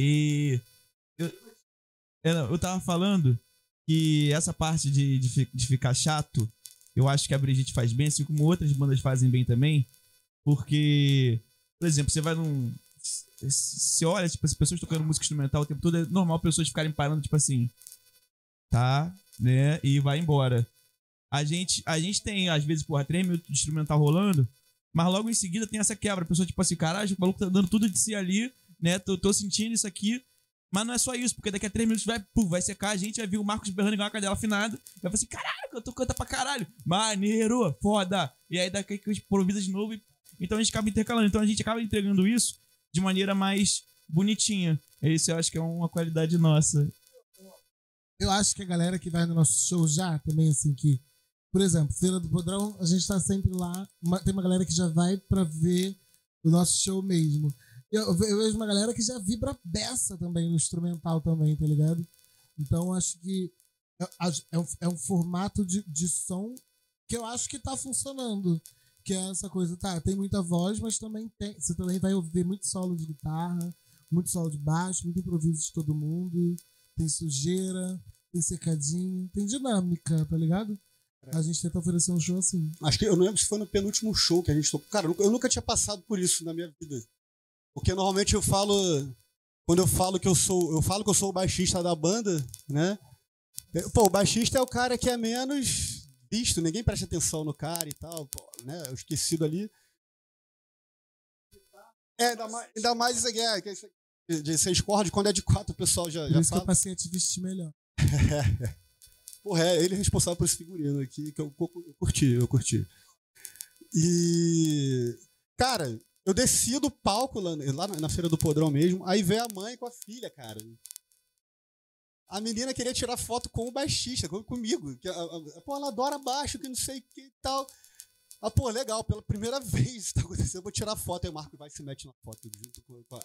E eu, eu, não, eu tava falando que essa parte de, de, de ficar chato, eu acho que a Brigitte faz bem, assim como outras bandas fazem bem também. Porque, por exemplo, você vai num. Você olha, tipo, as pessoas tocando música instrumental o tempo todo, é normal pessoas ficarem parando, tipo assim. Tá, né? E vai embora. A gente, a gente tem, às vezes, porra, três minutos de instrumental rolando, mas logo em seguida tem essa quebra. A pessoa, tipo assim, caralho, o maluco tá dando tudo de si ali, né? Tô, tô sentindo isso aqui. Mas não é só isso, porque daqui a três minutos vai, puf, vai secar a gente, vai vir o Marcos berrando igual uma cadela afinada. Vai falar assim, caralho, eu tô canta pra caralho. Maneiro, foda. E aí daqui a gente improvisa de novo. E... Então a gente acaba intercalando. Então a gente acaba entregando isso de maneira mais bonitinha. Isso eu acho que é uma qualidade nossa. Eu acho que a galera que vai no nosso show já também, assim, que, por exemplo, Feira do Podrão, a gente tá sempre lá. uma- tem uma galera que já vai pra ver o nosso show mesmo. Eu, eu vejo uma galera que já vibra beça também no instrumental também, tá ligado? Então acho que é, é um, é um formato de, de som que eu acho que tá funcionando. Que é essa coisa, tá, tem muita voz, mas também tem. Você também vai ouvir muito solo de guitarra, muito solo de baixo, muito improviso de todo mundo. Tem sujeira, tem secadinho, tem dinâmica, tá ligado? A gente tenta oferecer um show assim. Acho que eu não lembro se foi no penúltimo show que a gente tocou. Cara, eu nunca- eu nunca tinha passado por isso na minha vida. Porque normalmente eu falo. Quando eu falo que eu sou. Eu falo que eu sou o baixista da banda, né? É, Pô, o baixista é o cara que é menos visto, ninguém presta atenção no cara e tal, pô, né? O esquecido ali. É, ainda mais, ainda mais isso aqui, é, que é isso aqui, de seis cordas, quando é de quatro, o pessoal já, Por já isso que fala. eu passei a te vestir melhor. Porra, é ele é responsável por esse figurino aqui, que eu, eu curti, eu curti. E. Cara, eu desci do palco lá, lá na- Feira do Podrão mesmo, aí veio a mãe com a filha, cara. A menina queria tirar foto com o baixista, com- comigo. Que, a- a- pô, ela adora baixo, que não sei o que e tal. Ah, pô, legal, pela primeira vez isso tá acontecendo, eu vou tirar foto. Aí o Marco vai e se mete na foto junto com, com a,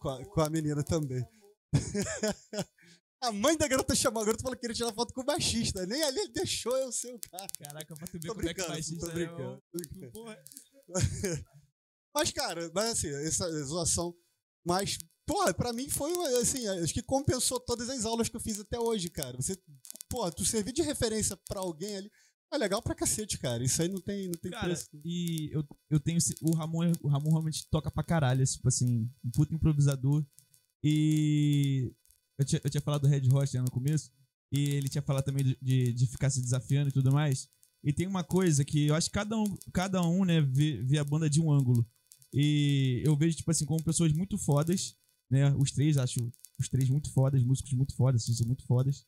com a- com a menina também. A mãe da garota chamou, a garota falou que queria tirar foto com o baixista. Nem ali ele deixou eu ser o cara. Caraca, pra tu ver Tô como é que brincando, faz isso. tô né? brincando, Mas, cara, mas assim, essa zoação. Mas, porra, pra mim foi, assim, acho que compensou todas as aulas que eu fiz até hoje, cara. Você, porra, tu servir de referência pra alguém ali. É legal pra cacete, cara. Isso aí não tem, não tem Cara, preço. e eu, eu tenho. O Ramon, o Ramon realmente toca pra caralho, tipo assim, um puto improvisador. E eu tinha, eu tinha falado do Red Hot né, no começo, e ele tinha falado também de, de, de ficar se desafiando e tudo mais. E tem uma coisa que eu acho que cada um, cada um né, vê, vê a banda de um ângulo. E eu vejo, tipo assim, como pessoas muito fodas, né? Os três, acho os três muito fodas, músicos muito fodas, artistas muito fodas.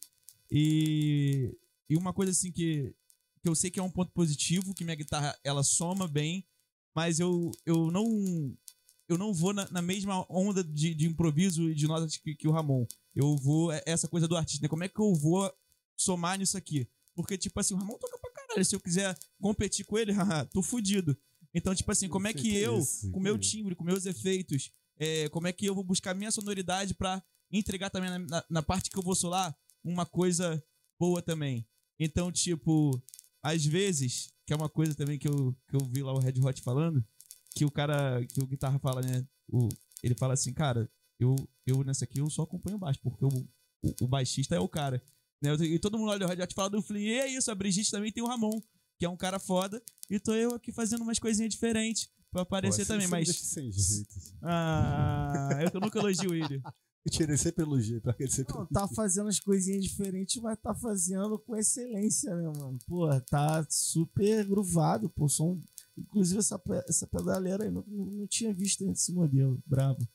E, e uma coisa assim que, que eu sei que é um ponto positivo, que minha guitarra ela soma bem, mas eu, eu não eu não vou na, na mesma onda de, de improviso e de notas que, que o Ramon. Eu vou é essa coisa do artista, né? Como é que eu vou somar nisso aqui? Porque tipo assim, o Ramon toca pra caralho, se eu quiser competir com ele, haha, tô fudido. Então, tipo assim, como é que eu, com o meu timbre, com meus efeitos, é, como é que eu vou buscar minha sonoridade pra entregar também na, na- na parte que eu vou solar uma coisa boa também. Então, tipo, às vezes, que é uma coisa também que eu, que eu vi lá o Red Hot falando, que o cara, que o guitarra fala, né? O, ele fala assim, cara, eu, eu nessa aqui eu só acompanho o baixo, porque o, o, o baixista é o cara. Né? E todo mundo olha o Red Hot fala do Flea, e é isso, a Brigitte também tem o Ramon, que é um cara foda, e tô eu aqui fazendo umas coisinhas diferentes pra aparecer Pô, também, você mas... sem jeito. Ah, eu nunca elogio ele. Eu tirei sempre elogio, pra aquele sempre Não, tá fazendo as coisinhas diferentes, mas tá fazendo com excelência, né, mano? Pô, tá super gruvado, pô. Som... Inclusive, essa, essa pedaleira aí, não, não, tinha visto esse modelo, brabo.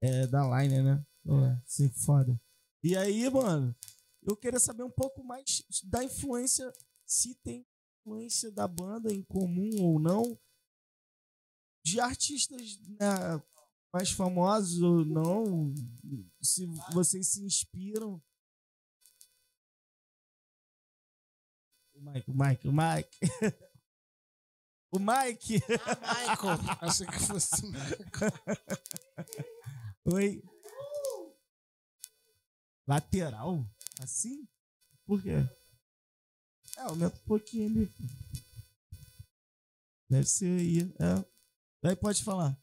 É, da Line, né? Pô, sim, foda. E aí, mano, eu queria saber um pouco mais da influência, se tem influência da banda em comum ou não, de artistas né, mais famosos ou não, se vocês se inspiram. O Mike, o Mike, o Mike. o Mike. Michael. Achei que fosse. Oi. Lateral? Assim? Por quê? É, aumenta um pouquinho ali. Deve ser aí. É. Aí pode falar.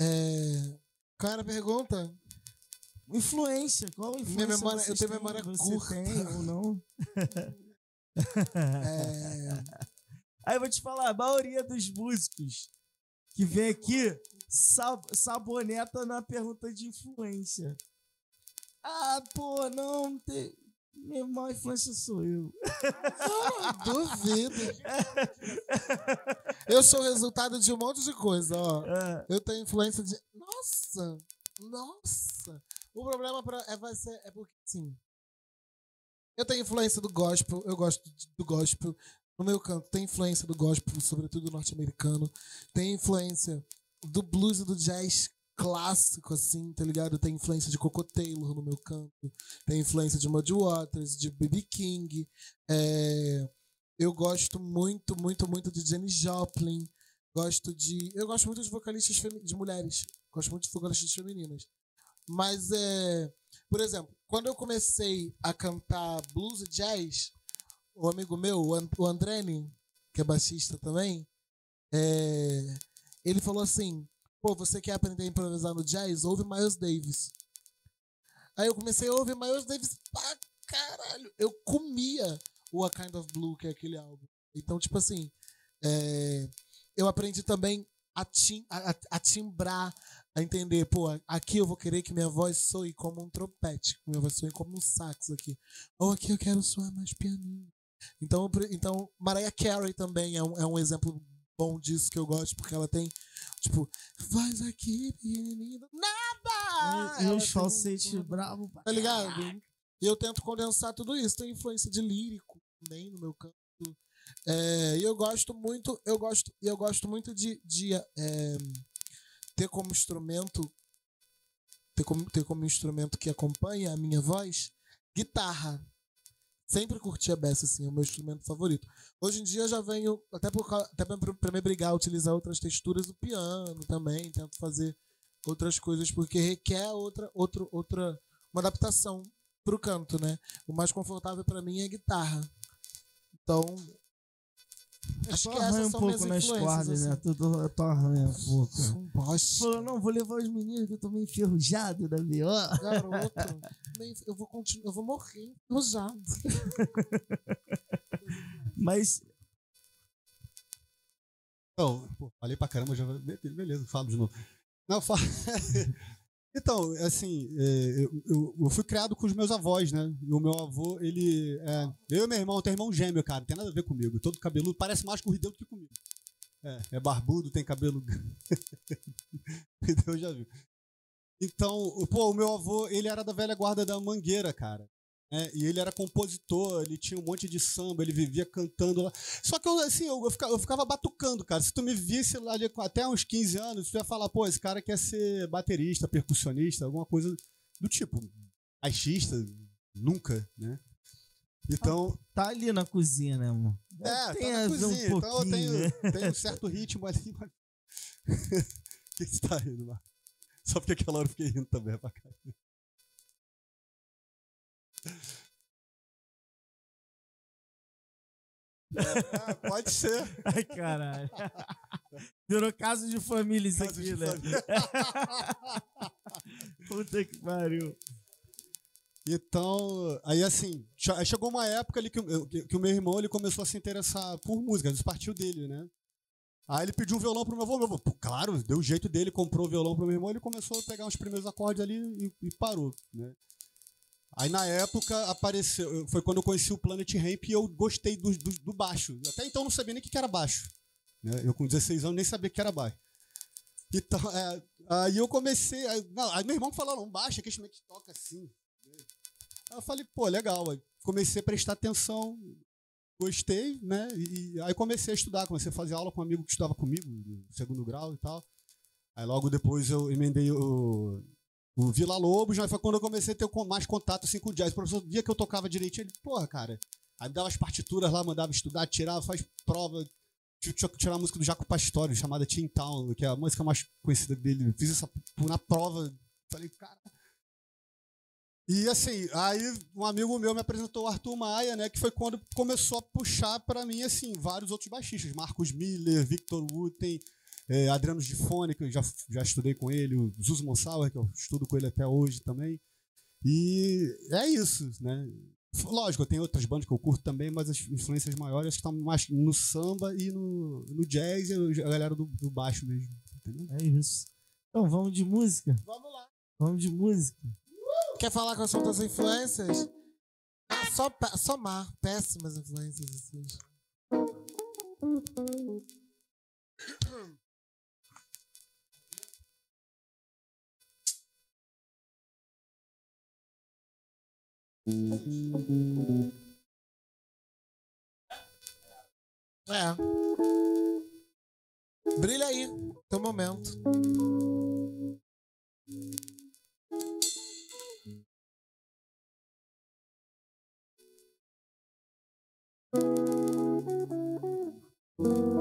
É... Qual era a pergunta? Influência, qual influência memória- eu tenho memória Você curta. tem ou não? É... Aí eu vou te falar, a maioria dos músicos que vem aqui sab saboneta na pergunta de influência. Ah, pô, não, tem... minha maior influência sou eu. Não, duvido. Eu sou resultado de um monte de coisa, ó. É, Eu tenho influência de. Nossa! Nossa! O problema pra... é, vai ser. É porque, assim. Eu tenho influência do gospel, eu gosto do gospel. No meu canto, tem influência do gospel, sobretudo norte-americano. Tem influência do blues e do jazz clássico, assim, tá ligado? Tem influência de Coco Taylor no meu canto. Tem influência de Muddy Waters, de B.B. King. É, Eu gosto muito, muito, muito de Jenny Joplin. Gosto de. Eu gosto muito de vocalistas femi- de mulheres. Gosto muito de vocalistas femininas. Mas é. Por exemplo, quando eu comecei a cantar blues e jazz, o amigo meu, o An- o Andreni, que é baixista também, é, ele falou assim: pô, você quer aprender a improvisar no jazz? Ouve Miles Davis. Aí eu comecei a ouvir Miles Davis pra caralho. Eu comia o A Kind of Blue, que é aquele álbum. Então, tipo assim, é, eu aprendi também a, tim, a, a- timbrar, a entender, pô, aqui eu vou querer que minha voz soe como um trompete, que minha voz soe como um sax aqui. Ou aqui eu quero soar mais pianinho. Então, então Mariah Carey também é um, é um exemplo bom disso que eu gosto, porque ela tem, tipo, voz aqui, pequenininha, nada! e, e os falsetes bravos. pra Tá ligado? E eu tento condensar tudo isso. Tem influência de lírico também no meu canto. É, e eu gosto muito, eu gosto, eu gosto muito de, de é, ter como instrumento, ter como, ter como instrumento que acompanha a minha voz, guitarra. Sempre curti a beça, assim, é o meu instrumento favorito. Hoje em dia já venho, até, por, até pra, me brigar, utilizar outras texturas do piano também, tento fazer outras coisas, porque requer outra, outra, outra, uma adaptação pro canto, né? O mais confortável pra mim é guitarra. Então, acho Tu que arranha essas um são pouco minhas nas cordas, né? assim. Tu, tu, tu arranha um pouco. Um bosta. Falou, não, vou levar os meninos que eu tô meio enferrujado da VO. Garoto, eu vou continuar, eu vou morrer enferrujado. Mas Então, pô, falei pra caramba, já be- beleza, falo de novo. Não, fala. Então, assim, é, eu, eu, fui criado com os meus avós, né? E o meu avô, ele. É, eu e meu irmão, tem irmão gêmeo, cara, não tem nada a ver comigo. Todo cabeludo, parece mais com o Rideu do que comigo. É, é barbudo, tem cabelo. Rideu já viu. Então, pô, o meu avô, ele era da velha guarda da Mangueira, cara. Né? e ele era compositor, ele tinha um monte de samba, ele vivia cantando lá. Só que eu, assim, eu, eu ficava, eu ficava batucando, cara. Se tu me visse lá ali até uns 15 anos, tu ia falar, pô, esse cara quer ser baterista, percussionista, alguma coisa do tipo. Baixista, nunca, né? Então, tá ali na cozinha, né, amor? É, Tem tá na ver um cozinha, então eu tenho, né? tenho um certo ritmo ali. Mas... O que, que você tá rindo, Marcos? Só porque aquela hora eu fiquei rindo também, é pra caralho. É, pode ser. Ai, caralho. Virou caso de família isso Caso aqui, né? Puta que pariu. Então, aí assim, chegou uma época ali que, o- que, o meu irmão ele começou a se interessar por música, isso partiu dele, né? Aí ele pediu um violão pro meu avô, meu avô, pô, claro, deu o jeito dele, comprou o violão pro meu irmão, ele começou a pegar os primeiros acordes ali e, e parou, né? Aí na época apareceu, eu- foi quando eu conheci o Planet Ramp e eu gostei do, do, do baixo. Até então eu não sabia nem o que era baixo. Né? Eu com 16 anos nem sabia o que era baixo. Então, é, aí eu comecei. Aí, não, aí meu irmão falou, não, baixa, que que toca assim. Aí eu falei, pô, legal. Aí comecei a prestar atenção, gostei, né? E, e aí comecei a estudar, comecei a fazer aula com um amigo que estudava comigo, segundo grau e tal. Aí logo depois eu emendei o, o Vila Lobos, já foi quando eu comecei a ter mais contato assim, com o jazz. O professor, dia que eu tocava direitinho, ele, porra, cara. Aí me dava as partituras lá, mandava estudar, tirava, faz prova. Tive que tirar a música do Jaco Pastori, chamada Teen Town, que é a música mais conhecida dele. Fiz essa na prova. Falei, cara. E assim, aí um amigo meu me apresentou o Arthur Maia, né? Que foi quando começou a puxar pra mim, assim, vários outros baixistas. Marcos Miller, Victor Wooten, eh, Adriano Gifone, que eu já, já estudei com ele, o Zuzo Monsauer, que eu estudo com ele até hoje também. E é isso, né? Lógico, tem outras bandas que eu curto também, mas as influências maiores estão mais no samba e no, no jazz e a galera do, do baixo mesmo. Entendeu? É isso. Então, vamos de música? Vamos lá. Vamos de música. Quer falar quais são tuas influências? Ah, só pé- somar. Péssimas influências. assim. É. Brilha aí, teu momento. Isn't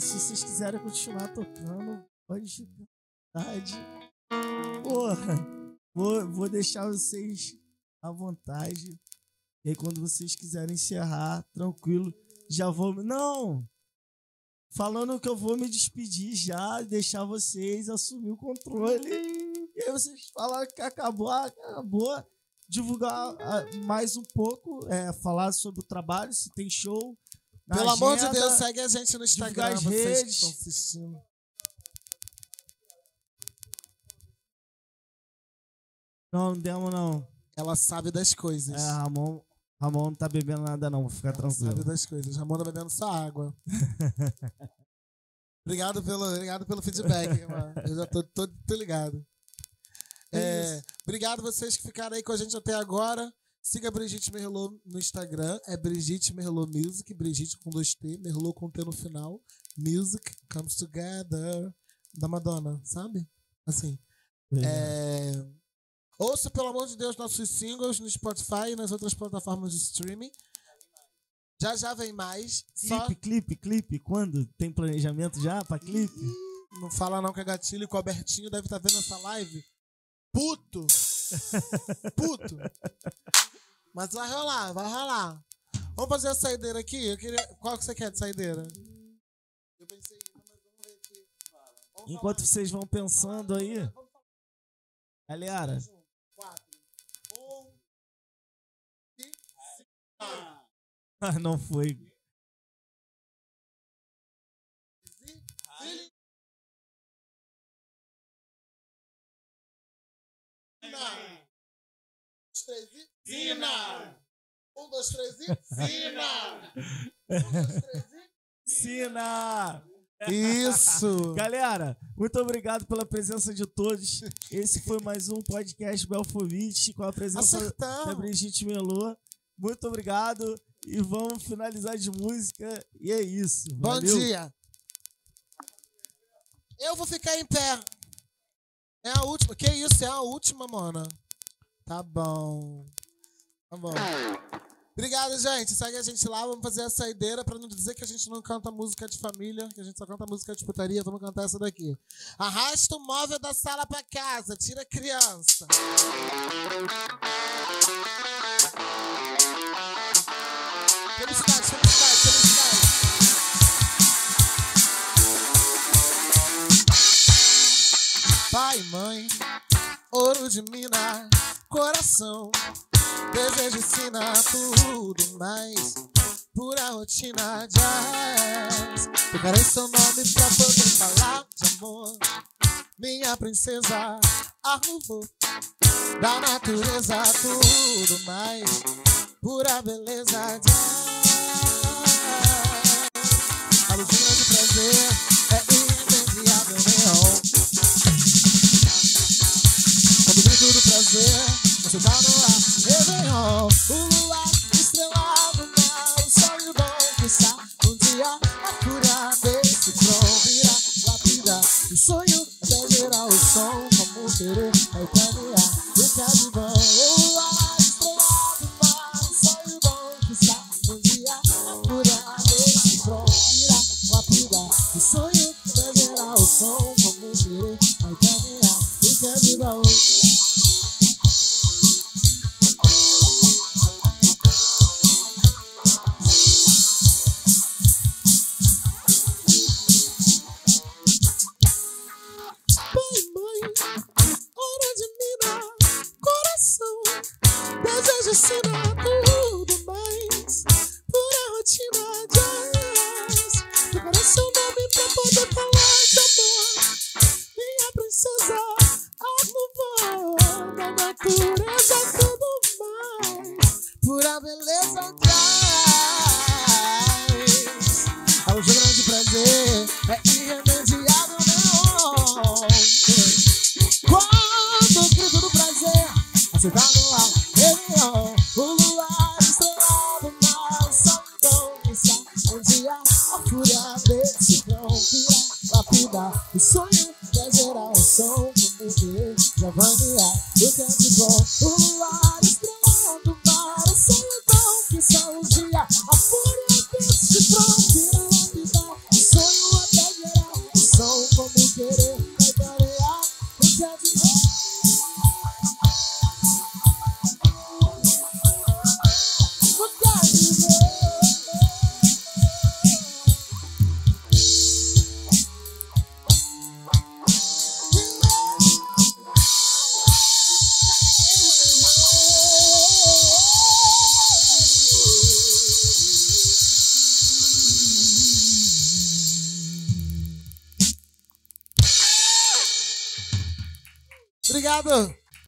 Mas se vocês quiserem continuar tocando, pode ficar à vontade. Porra, vou, vou deixar vocês à vontade. E aí, quando vocês quiserem encerrar, tranquilo, já vou. Não! Falando que eu vou me despedir já, deixar vocês assumir o controle. E aí vocês falaram que acabou, acabou. Divulgar ah, mais um pouco, é, falar sobre o trabalho, se tem show. Pelo amor de. Deus, segue a gente no Instagram, as vocês que redes. estão assistindo. Não, não demos não. Ela sabe das coisas. É, Ramon, Ramon não tá bebendo nada não, vou ficar Ela sabe tranquilo. das coisas. Ramon tá bebendo só água. obrigado, pelo, obrigado pelo feedback, mano. Eu já tô, tô, tô ligado. É, obrigado vocês que ficaram aí com a gente até agora. Siga a Brigitte Merlot no Instagram. É Brigitte Merlot Music. Brigitte com dois T. Merlot com T no final. Music comes together. Da Madonna, sabe? Assim. É... Ouça, pelo amor de Deus, nossos singles no Spotify e nas outras plataformas de streaming. Já já vem mais. Só Clipe, clipe, clipe, quando? Tem planejamento já pra clipe? não fala não que é gatilho que o Albertinho deve estar vendo essa live. Puto! Puto! Mas vai rolar, vai rolar. Vamos fazer a saideira aqui? Eu queria... Qual que você quer de saideira? Eu pensei, mas vamos ver aqui. Vamos Enquanto vocês vão pensando aí, galera, Quatro. Um. E... ah, não foi. Zina. Dois, três e. Zina! Um, dois, três e. Zina! Um, dois, três e. Sina! Isso! Galera, muito obrigado pela presença de todos. Esse foi mais um podcast Belfovitch com a presença da Acertamos! Brigitte Melô. Muito obrigado e vamos finalizar de música. E é isso. Bom Valeu. dia! Eu vou ficar em pé. É a última. Que isso? É a última, mano. Tá bom. Tá bom. Obrigado, gente. Segue a gente lá. Vamos fazer a saideira pra não dizer que a gente não canta música de família, que a gente só canta música de putaria. Vamos cantar essa daqui. Arrasta o móvel da sala pra casa. Tira a criança. Felicidade, felicidade, felicidade. Pai mãe, ouro de mina, coração, desejo ensina tudo mais. Pura rotina jazz. Tocarei seu nome pra poder falar de amor. Minha princesa, arruvou da natureza tudo mais. Pura beleza jazz. A luzinha de prazer é inenviável O grito do prazer, você tá no ar. Réveillon, o luar estrelado mar, o sonho bom que está um dia a cura desse tron virá lapida. O sonho